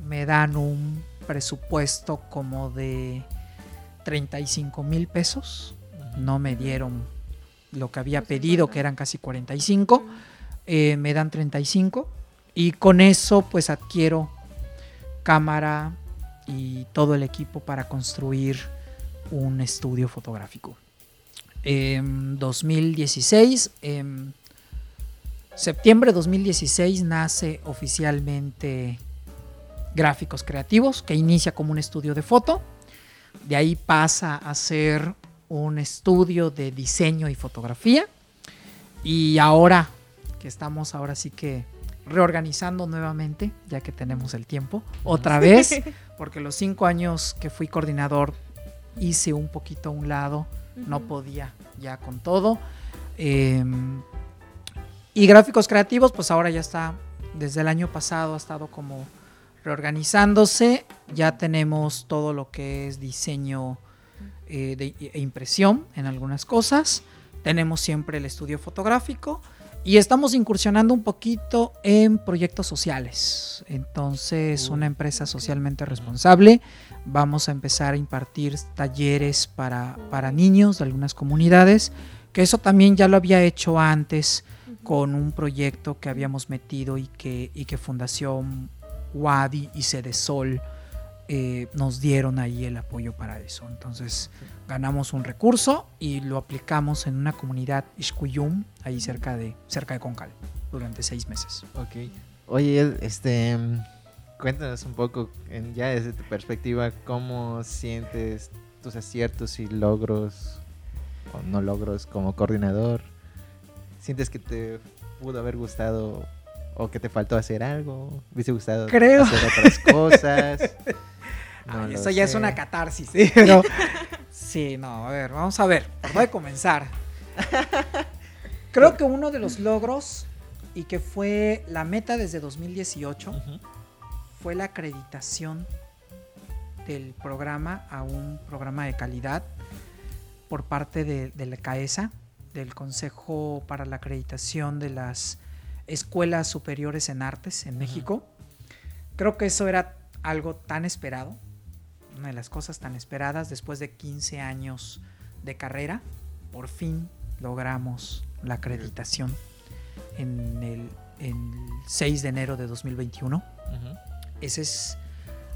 me dan un presupuesto como de 35 mil pesos. No me dieron lo que había pedido, 50. que eran casi 45. eh, me dan 35. Y con eso pues adquiero cámara y todo el equipo para construir un estudio fotográfico. En 2016, en septiembre de 2016 nace oficialmente Gráficos Creativos, que inicia como un estudio de foto. De ahí pasa a ser un estudio de diseño y fotografía. Y ahora que estamos ahora sí que reorganizando nuevamente, ya que tenemos el tiempo, otra vez, [laughs] porque los cinco años que fui coordinador hice un poquito a un lado, no podía ya con todo. Eh, y gráficos creativos, pues ahora ya está, desde el año pasado ha estado como reorganizándose, ya tenemos todo lo que es diseño eh, de, e impresión en algunas cosas, tenemos siempre el estudio fotográfico y estamos incursionando un poquito en proyectos sociales. Entonces, una empresa socialmente responsable, vamos a empezar a impartir talleres para, para niños de algunas comunidades, que eso también ya lo había hecho antes con un proyecto que habíamos metido y que, y que Fundación Wadi y Cedesol eh, nos dieron ahí el apoyo para eso. Entonces ganamos un recurso y lo aplicamos en una comunidad Ishkuyum, ahí cerca de, cerca de Concal, durante seis meses. Ok. Oye, este, cuéntanos un poco, ya desde tu perspectiva, cómo sientes tus aciertos y logros, o no logros, como coordinador. ¿Sientes que te pudo haber gustado o que te faltó hacer algo? ¿Hubiese gustado Creo. hacer otras cosas? [laughs] No Ay, lo eso ya es una catarsis, ¿sí? [laughs] Pero, [laughs] sí, no, a ver, vamos a ver, ¿por dónde comenzar? [laughs] Creo que uno de los logros y que fue la meta desde 2018 Ujú. fue la acreditación del programa a un programa de calidad por parte de, de la CAESA, del Consejo para la Acreditación de las Escuelas Superiores en Artes en. México. Creo que eso era algo tan esperado, una de las cosas tan esperadas después de 15 años de carrera. Por fin logramos la acreditación en el, en el 6 de enero de 2021. Ujú. Ese es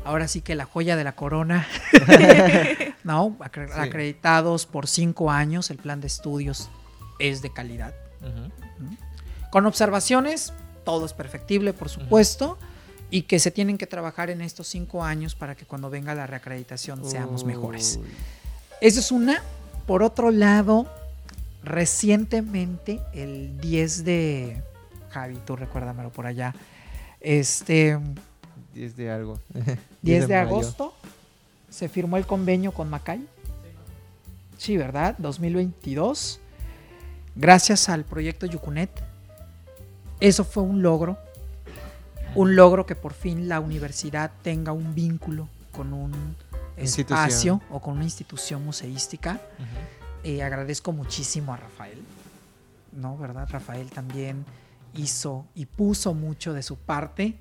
ahora sí que la joya de la corona. [laughs] no, Acre- Sí. acreditados por cinco años, el plan de estudios es de calidad. Con observaciones, todo es perfectible, por supuesto, y que se tienen que trabajar en estos cinco años para que cuando venga la reacreditación seamos mejores. Esa es una. Por otro lado, recientemente, el 10 de. Javi, tú recuérdamelo por allá. Este. 10 de algo. [laughs] 10 de mayo. agosto se firmó el convenio con Macay. Sí, ¿verdad? 2022. Gracias al proyecto Yucunet. Eso fue un logro. Un logro que por fin la universidad tenga un vínculo con un espacio o con una institución museística. Eh, agradezco muchísimo a Rafael. ¿No? ¿Verdad? Rafael también hizo y puso mucho de su parte.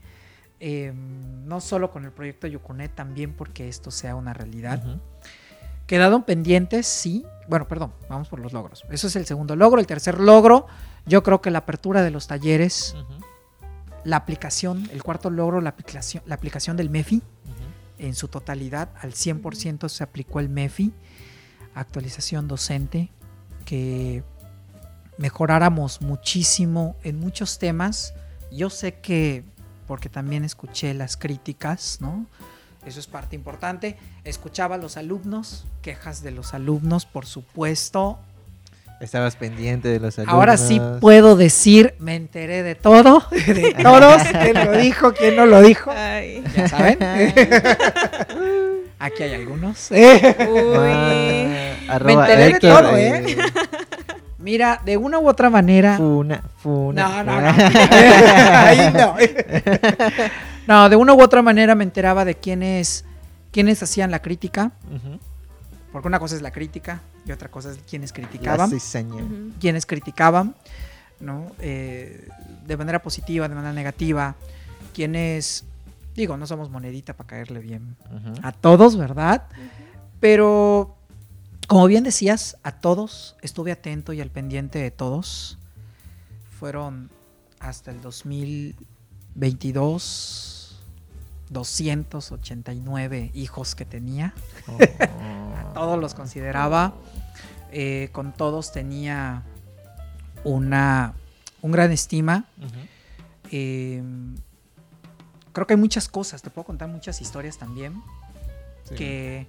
eh, no solo con el proyecto Yucunet, también porque esto sea una realidad. Ujú. Quedaron pendientes, sí. Bueno, perdón, vamos por los logros. Eso es el segundo logro. El tercer logro, yo creo que la apertura de los talleres. La aplicación, el cuarto logro, la aplicación, la aplicación del MEFI en su totalidad, al 100% se aplicó el MEFI, actualización docente, que mejoráramos muchísimo en muchos temas. Yo sé que, porque también escuché las críticas, ¿no? Eso es parte importante. Escuchaba a los alumnos, quejas de los alumnos, por supuesto. Estabas pendiente de los alumnos. Ahora sí puedo decir, me enteré de todo, [laughs] de todos, quién lo dijo, quién no lo dijo. Ay. Ya saben. [laughs] Aquí hay algunos. Uy. Ah, arroba enteré de todo, ¿eh? Mira, de una u otra manera. Funa, funa. No, no, no. [laughs] Ahí no. No, de una u otra manera me enteraba de quiénes, quiénes hacían la crítica. Ujú. Porque una cosa es la crítica y otra cosa es quiénes La criticaban. Quienes criticaban, ¿no? Eh, de manera positiva, de manera negativa. Quienes, digo, no somos monedita para caerle bien a todos, ¿verdad? Pero, como bien decías, a todos, estuve atento y al pendiente de todos. Fueron hasta el 2022 289 hijos que tenía. Oh. [laughs] Todos los consideraba. eh, con todos tenía una un gran estima. Eh, creo que hay muchas cosas, te puedo contar muchas historias también. Sí. que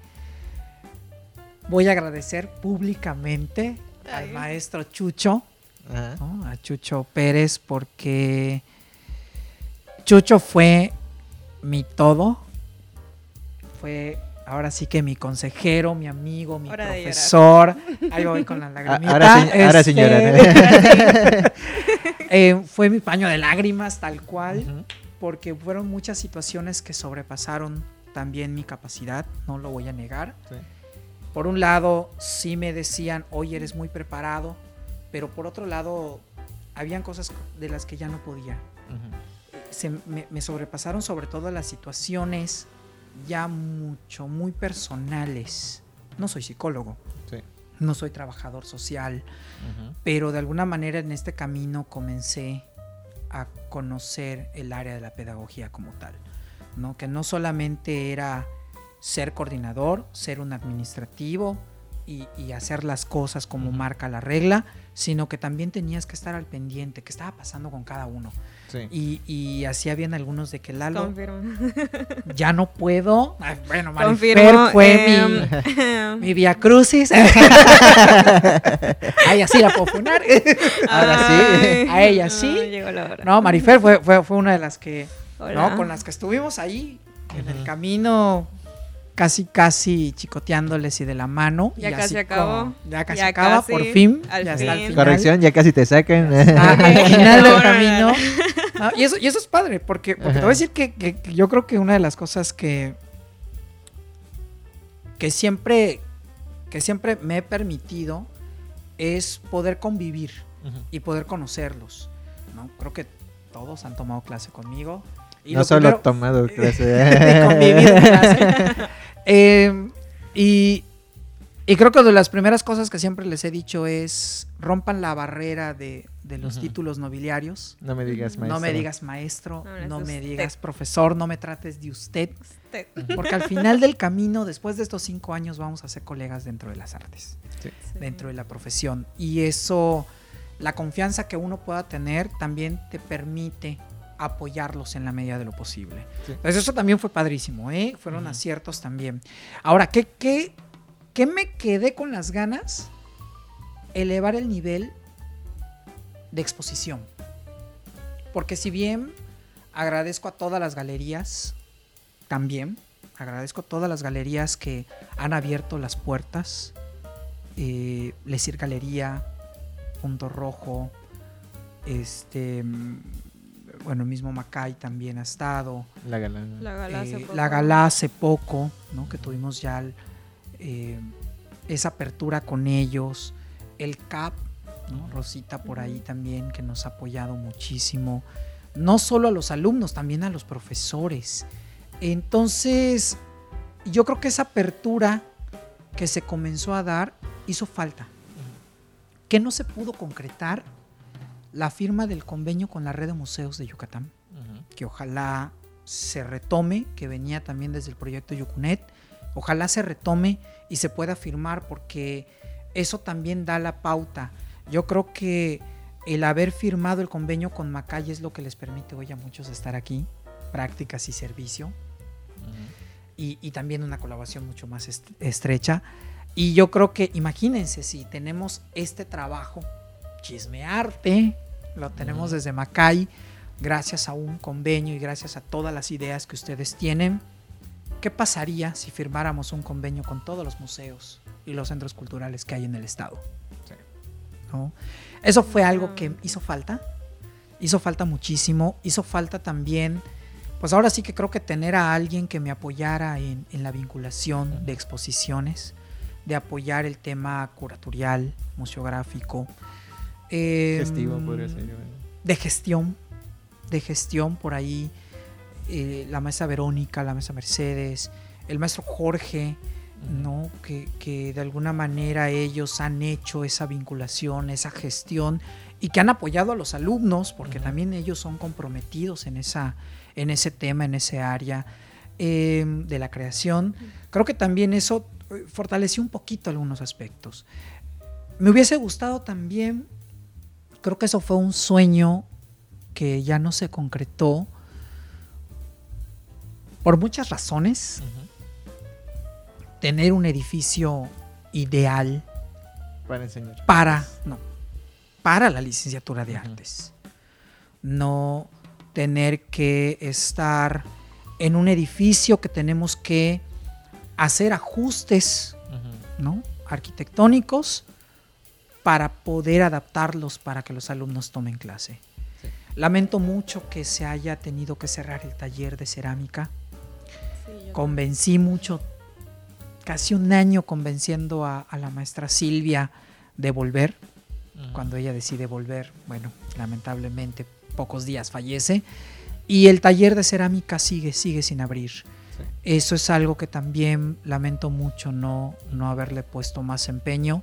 voy a agradecer públicamente al maestro Chucho, a Chucho Pérez, porque Chucho fue mi todo, fue ahora sí que mi consejero, mi amigo, mi Hora profesor. [laughs] Ahí voy con la lagrimita. ahora, sí Este, lloran. [laughs] eh, fue mi paño de lágrimas, tal cual porque fueron muchas situaciones que sobrepasaron también mi capacidad, no lo voy a negar. Sí. Por un lado, sí me decían, oye, eres muy preparado, pero por otro lado, habían cosas de las que ya no podía. Se, me, me sobrepasaron sobre todo las situaciones ya mucho, muy personales. No soy psicólogo, Sí. no soy trabajador social, pero de alguna manera en este camino comencé a conocer el área de la pedagogía como tal, ¿no? Que no solamente era ser coordinador, ser un administrativo y, y hacer las cosas como marca la regla, sino que también tenías que estar al pendiente, qué estaba pasando con cada uno. Sí. Y, y así habían algunos de que Lalo, Confirmo. [laughs] ya no puedo. Ay, bueno, Confirmo. Marifer fue em, mi, [laughs] mi via crucis. [laughs] Ay, así la puedo funar. Ahora sí. A ella sí. no, llegó la hora. No, Marifer fue, fue, fue una de las que, Hola. ¿no? Con las que estuvimos ahí en el camino, casi, casi chicoteándoles y de la mano. Ya y casi acabó. ya casi Ya acaba, casi, por fin. al ya está al fin. final. Corrección, ya casi te sacan. Ah, al final del No, no, no, camino. No. No, y, eso, y eso es padre, porque, porque te voy a decir que, que- que yo creo que una de las cosas que, que siempre que siempre me he permitido es poder convivir y poder conocerlos. ¿no? Creo que todos han tomado clase conmigo. Y no lo solo he tomado [laughs] clase. de convivir en clase. [laughs] Eh, y, y creo que de las primeras cosas que siempre les he dicho es rompan la barrera de, de los títulos nobiliarios. No me digas, maestro. No me digas maestro, No me usted. digas profesor, no me trates de usted, Usted. porque al final del camino, después de estos cinco años, vamos a ser colegas dentro de las artes, Sí. dentro de la profesión. Y eso, la confianza que uno pueda tener, también te permite apoyarlos en la medida de lo posible. Sí. Entonces eso también fue padrísimo, ¿eh? Fueron aciertos también. Ahora, ¿qué, qué, ¿qué me quedé con las ganas? Elevar el nivel de exposición. Porque si bien agradezco a todas las galerías, también agradezco a todas las galerías que han abierto las puertas, eh, Lesir Galería, Punto Rojo, este, bueno, mismo Macay también ha estado, La galana. La gala hace eh, poco. la gala hace poco, ¿no? que tuvimos ya el, eh, esa apertura con ellos, el CAP, ¿no? Rosita por ahí también, que nos ha apoyado muchísimo, no solo a los alumnos, también a los profesores. Entonces, yo creo que esa apertura que se comenzó a dar hizo falta. que no se pudo concretar? La firma del convenio con la red de museos de Yucatán. Que ojalá se retome, que venía también desde el proyecto Yucunet, ojalá se retome y se pueda firmar porque eso también da la pauta. Yo creo que el haber firmado el convenio con Macay es lo que les permite hoy a muchos estar aquí, prácticas y servicio, y, y, también una colaboración mucho más estrecha. Y yo creo que, imagínense, si tenemos este trabajo, chismearte, lo tenemos desde Macay, gracias a un convenio y gracias a todas las ideas que ustedes tienen. ¿Qué pasaría si firmáramos un convenio con todos los museos y los centros culturales que hay en el estado? Eso fue algo que hizo falta, hizo falta muchísimo, hizo falta también, pues ahora sí que creo que tener a alguien que me apoyara en, la vinculación de exposiciones, de apoyar el tema curatorial, museográfico. Gestivo, podría ser. De gestión, de gestión por ahí, eh, la maestra Verónica, la maestra Mercedes, el maestro Jorge, ¿no? Que, de alguna manera ellos han hecho esa vinculación, esa gestión y que han apoyado a los alumnos, porque también ellos son comprometidos en, esa, en ese tema, en ese área em, de la creación. Creo que también eso eh, fortaleció un poquito algunos aspectos. Me hubiese gustado también, creo que eso fue un sueño que ya no se concretó por muchas razones. Tener un edificio ideal para enseñar. Para, no, para la licenciatura de artes. No tener que estar en un edificio que tenemos que hacer ajustes, ¿no? arquitectónicos para poder adaptarlos para que los alumnos tomen clase. Lamento mucho que se haya tenido que cerrar el taller de cerámica. Convencí mucho, casi un año convenciendo a, la maestra Silvia de volver. Cuando ella decide volver, bueno, lamentablemente pocos días fallece. Y el taller de cerámica sigue, sigue sin abrir. Eso es algo que también lamento mucho no, no haberle puesto más empeño,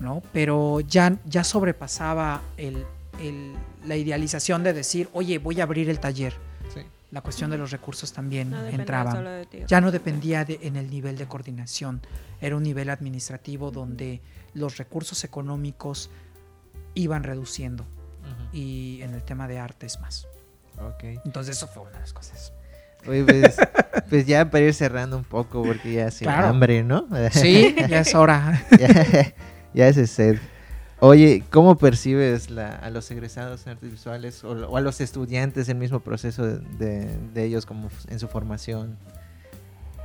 ¿no? Pero ya, ya sobrepasaba el, la idealización de decir, oye, voy a abrir el taller. La cuestión de los recursos también entraba. Ya no dependía de, en el nivel de coordinación, era un nivel administrativo donde los recursos económicos iban reduciendo y en el tema de artes más. Entonces eso fue una de las cosas. Pues, [laughs] pues, ya para ir cerrando un poco porque ya se hambre, ¿no? Sí, ya es hora. [laughs] ya, ya es sed. Oye, ¿cómo percibes a los egresados en artes visuales o, a los estudiantes el mismo proceso de, ellos como en su formación?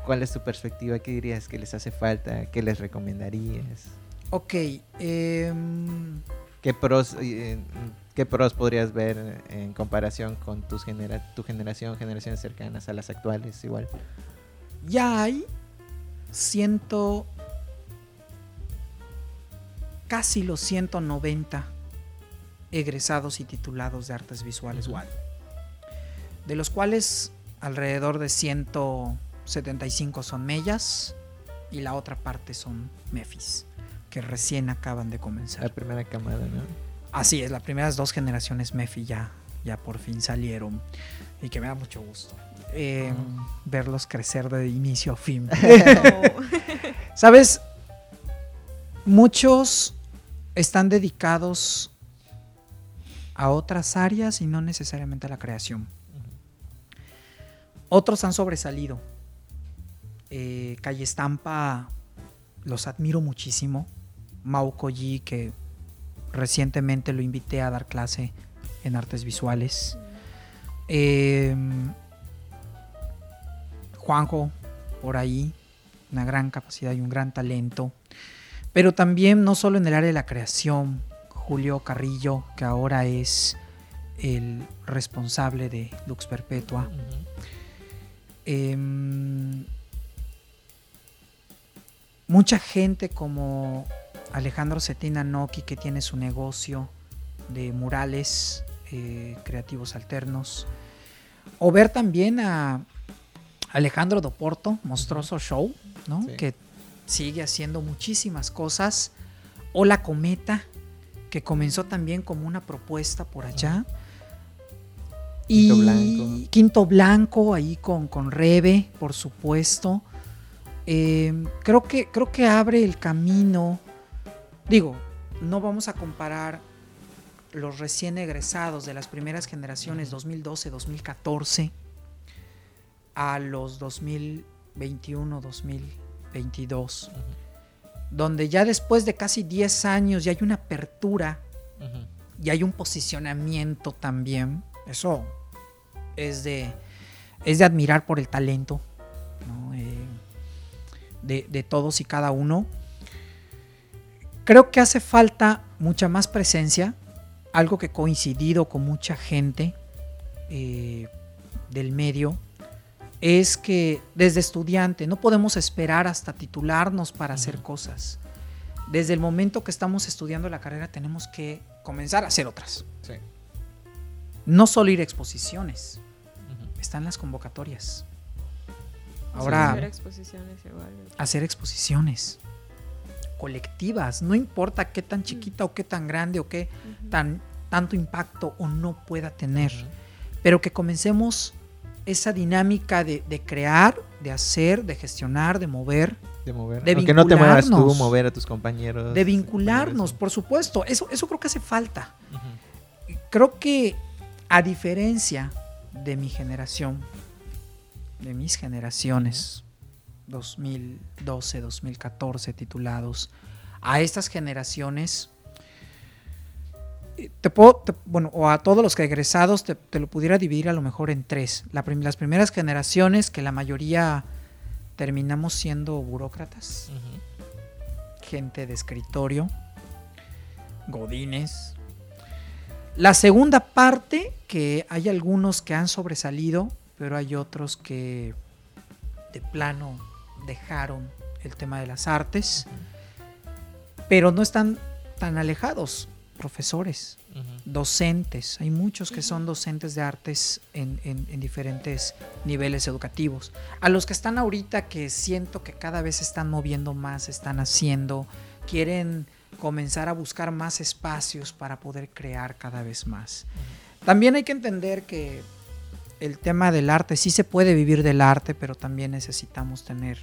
¿Cuál es tu perspectiva? ¿Qué dirías que les hace falta? ¿Qué les recomendarías? Ok. Em, ¿Qué, pros, eh, ¿Qué pros podrías ver en comparación con tus genera tu generación, generaciones cercanas a las actuales igual? Ya hay ciento casi los 190 egresados y titulados de artes visuales de los cuales alrededor de 175 son mellas y la otra parte son mefis, que recién acaban de comenzar. La primera camada, ¿no? Así es, las primeras dos generaciones mefi ya, ya por fin salieron y que me da mucho gusto. Eh, verlos crecer de inicio a fin. [laughs] [laughs] ¿Sabes? Muchos están dedicados a otras áreas y no necesariamente a la creación. Otros han sobresalido. Eh, Calle Estampa los admiro muchísimo. Mau Koji, que recientemente lo invité a dar clase en artes visuales. Em, Juanjo, por ahí, una gran capacidad y un gran talento. Pero también no solo en el área de la creación, Julio Carrillo, que ahora es el responsable de Lux Perpetua. Em, mucha gente como Alejandro Cetina Noki, que tiene su negocio de murales eh, creativos alternos. O ver también a Alejandro Doporto, Monstruoso Show, ¿no? que sigue haciendo muchísimas cosas. O la cometa, que comenzó también como una propuesta por allá. Y Quinto Blanco. Quinto Blanco, ahí con, con Rebe, por supuesto. Eh, creo, que, creo que abre el camino. Digo, no vamos a comparar los recién egresados de las primeras generaciones 2012-2014 a los 2021-2022, donde ya después de casi 10 años ya hay una apertura y hay un posicionamiento también. Eso es de, es de admirar por el talento ¿no? Eh, de, de todos y cada uno. Creo que hace falta mucha más presencia, algo que he coincidido con mucha gente eh, del medio, es que desde estudiante no podemos esperar hasta titularnos para hacer cosas. Desde el momento que estamos estudiando la carrera tenemos que comenzar a hacer otras. Sí. No solo ir a exposiciones, Ujú. están las convocatorias. Hacer Ahora, exposiciones igual. hacer exposiciones colectivas, no importa qué tan chiquita o qué tan grande o qué Ujú. tan tanto impacto o no pueda tener, pero que comencemos esa dinámica de, de crear, de hacer, de gestionar, de mover, De mover. De Aunque no te muevas tú, mover a tus compañeros. de vincularnos, por supuesto. Eso, eso creo que hace falta. Creo que a diferencia de mi generación, de mis generaciones, 2012, 2014 titulados, a estas generaciones, te puedo, te- bueno, o a todos los que egresados te, te lo pudiera dividir a lo mejor en tres. La prim- las primeras generaciones, que la mayoría terminamos siendo burócratas, gente de escritorio, godines. La segunda parte, que hay algunos que han sobresalido, pero hay otros que de plano dejaron el tema de las artes, pero no están tan alejados, profesores, docentes, hay muchos que son docentes de artes en, en- en diferentes niveles educativos. A los que están ahorita que siento que cada vez se están moviendo más, están haciendo, quieren comenzar a buscar más espacios para poder crear cada vez más. También hay que entender que el tema del arte sí se puede vivir del arte, pero también necesitamos tener,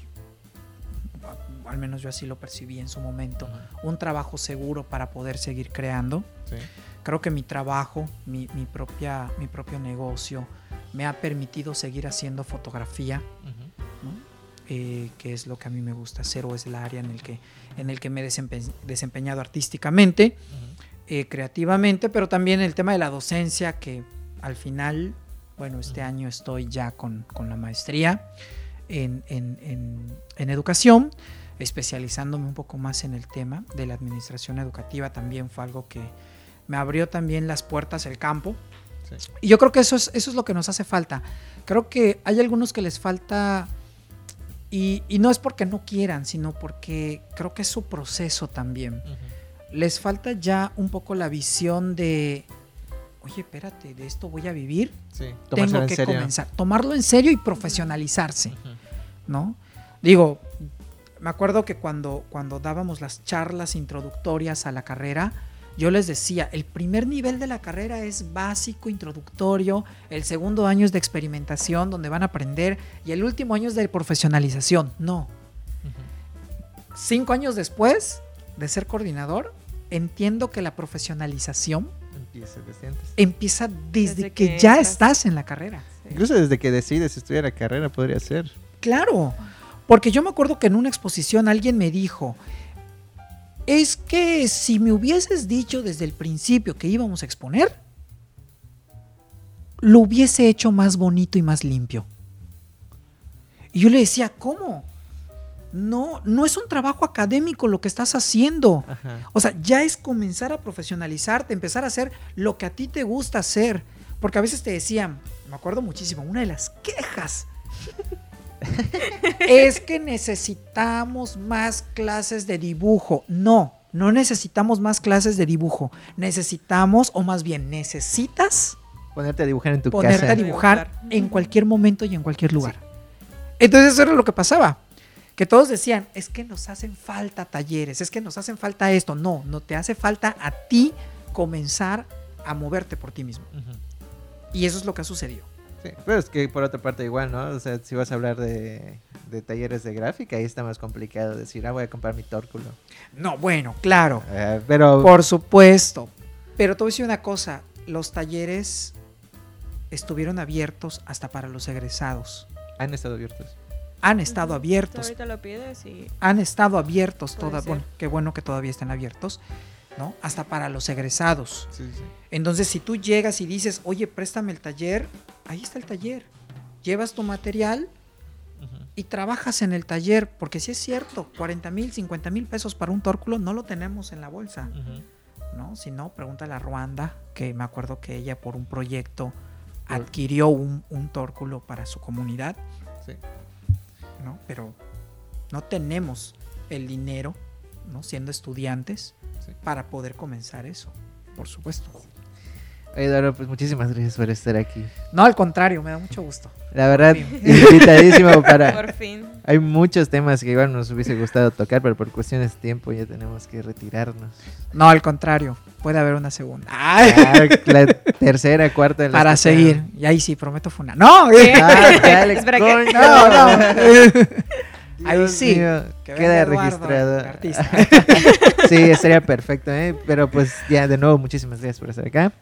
al menos yo así lo percibí en su momento, un trabajo seguro para poder seguir creando. Sí. creo que mi trabajo, mi, mi propia, mi propio negocio, me ha permitido seguir haciendo fotografía. Eh, que es lo que a mí me gusta hacer o es el área en el que, en el que me he desempe- desempeñado artísticamente, eh, creativamente, pero también el tema de la docencia, que al final, bueno, este año estoy ya con, con la maestría en, en- en- en educación, especializándome un poco más en el tema de la administración educativa, también fue algo que me abrió también las puertas el campo. Sí. Y yo creo que eso es, eso es lo que nos hace falta. Creo que hay algunos que les falta, y, y no es porque no quieran, sino porque creo que es su proceso también les falta ya un poco la visión de, oye, espérate, de esto voy a vivir, Sí. tengo que serio. comenzar, tomarlo en serio y profesionalizarse. ¿no? Digo, me acuerdo que cuando, cuando dábamos las charlas introductorias a la carrera, yo les decía, el primer nivel de la carrera es básico, introductorio, el segundo año es de experimentación, donde van a aprender, y el último año es de profesionalización. No, cinco años después de ser coordinador, entiendo que la profesionalización Empieza desde antes. empieza desde, Desde que, que ya estás en la carrera. Sí. Incluso desde que decides estudiar la carrera podría ser. Claro, porque yo me acuerdo que en una exposición alguien me dijo, es que si me hubieses dicho desde el principio que íbamos a exponer, lo hubiese hecho más bonito y más limpio. Y yo le decía, ¿cómo? No, no es un trabajo académico lo que estás haciendo. Ajá. O sea, ya es comenzar a profesionalizarte, empezar a hacer lo que a ti te gusta hacer. Porque a veces te decían, me acuerdo muchísimo, una de las quejas es que necesitamos más clases de dibujo. No, no necesitamos más clases de dibujo. Necesitamos, o más bien, necesitas Ponerte a dibujar en tu ponerte casa. a dibujar en cualquier momento y en cualquier lugar. Entonces eso era lo que pasaba. Que todos decían, es que nos hacen falta talleres, es que nos hacen falta esto. No, no te hace falta a ti comenzar a moverte por ti mismo. Y eso es lo que ha sucedido. Sí, pero es que por otra parte igual, ¿no? O sea, si vas a hablar de, de talleres de gráfica, ahí está más complicado decir, ah, voy a comprar mi tórculo. No, bueno, claro. Eh, pero... Por supuesto. Pero te voy a decir una cosa, los talleres estuvieron abiertos hasta para los egresados. Han estado abiertos. Han estado abiertos. Ahorita lo pides y Han estado abiertos Puede toda, ser. bueno, qué bueno que todavía estén abiertos, ¿no? Hasta para los egresados. Sí, sí. Entonces, si tú llegas y dices, oye, préstame el taller, ahí está el taller. Llevas tu material y trabajas en el taller, porque si es cierto, 40 mil, 50 mil pesos para un tórculo no lo tenemos en la bolsa. ¿no? Si no, pregúntale a Ruanda, que me acuerdo que ella por un proyecto adquirió un, un tórculo para su comunidad, Sí. ¿no? Pero no tenemos el dinero, ¿no? Siendo estudiantes, Sí. para poder comenzar eso, por supuesto. Eduardo, pues muchísimas gracias por estar aquí. No, al contrario, me da mucho gusto. La verdad, [laughs] invitadísimo para... por fin. Hay muchos temas que igual nos hubiese gustado tocar, pero por cuestiones de tiempo ya tenemos que retirarnos. No, al contrario, puede haber una segunda. Ah, la tercera, cuarta. las para seguir. Y ahí sí, prometo funa. ¡No! Ah. No, no. [laughs] Ahí sí. mío, Que queda registrado. artista. [laughs] sí, sería perfecto, ¿eh? Pero pues ya, de nuevo, muchísimas gracias por estar acá.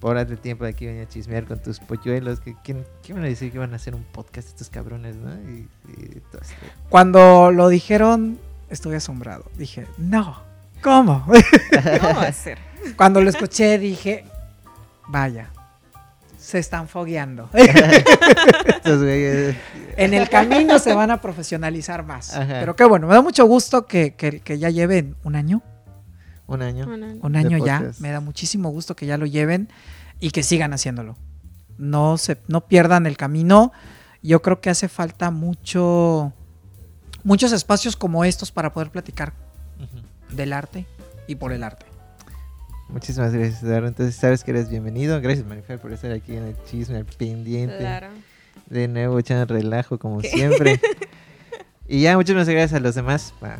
Por darte tiempo de aquí venir a chismear con tus polluelos. Que, ¿quién, ¿Qué van a decir que van a hacer un podcast estos cabrones, no? Y, y todo esto. Cuando lo dijeron, estuve asombrado. Dije, no, ¿cómo? [laughs] ¿Cómo va a ser? Cuando lo escuché, dije, vaya, se están fogueando. [laughs] En el camino se van a profesionalizar más. Ajá. Pero qué bueno, me da mucho gusto que, que- que ya lleven un año. Un año. Un año ya. podcast. Me da muchísimo gusto que ya lo lleven y que sigan haciéndolo. No, se, no pierdan el camino. Yo creo que hace falta mucho, muchos espacios como estos para poder platicar del arte y por el arte. Muchísimas gracias, Eduardo. Entonces, sabes que eres bienvenido. Gracias, Marifer, por estar aquí en el chisme, al pendiente. claro. De nuevo, echando relajo, como siempre. [laughs] y ya, muchísimas gracias a los demás, a-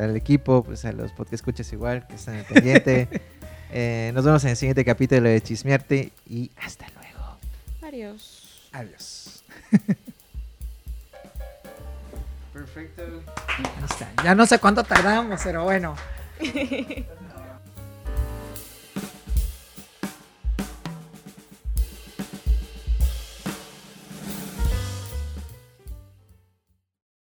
al equipo, pues a los podcast escuchas igual, que están al pendiente. [laughs] Eh, nos vemos en el siguiente capítulo de Chismearte y hasta luego. Adiós. Adiós. Perfecto. Ahí está. Ya no sé cuánto tardamos, pero bueno. [laughs]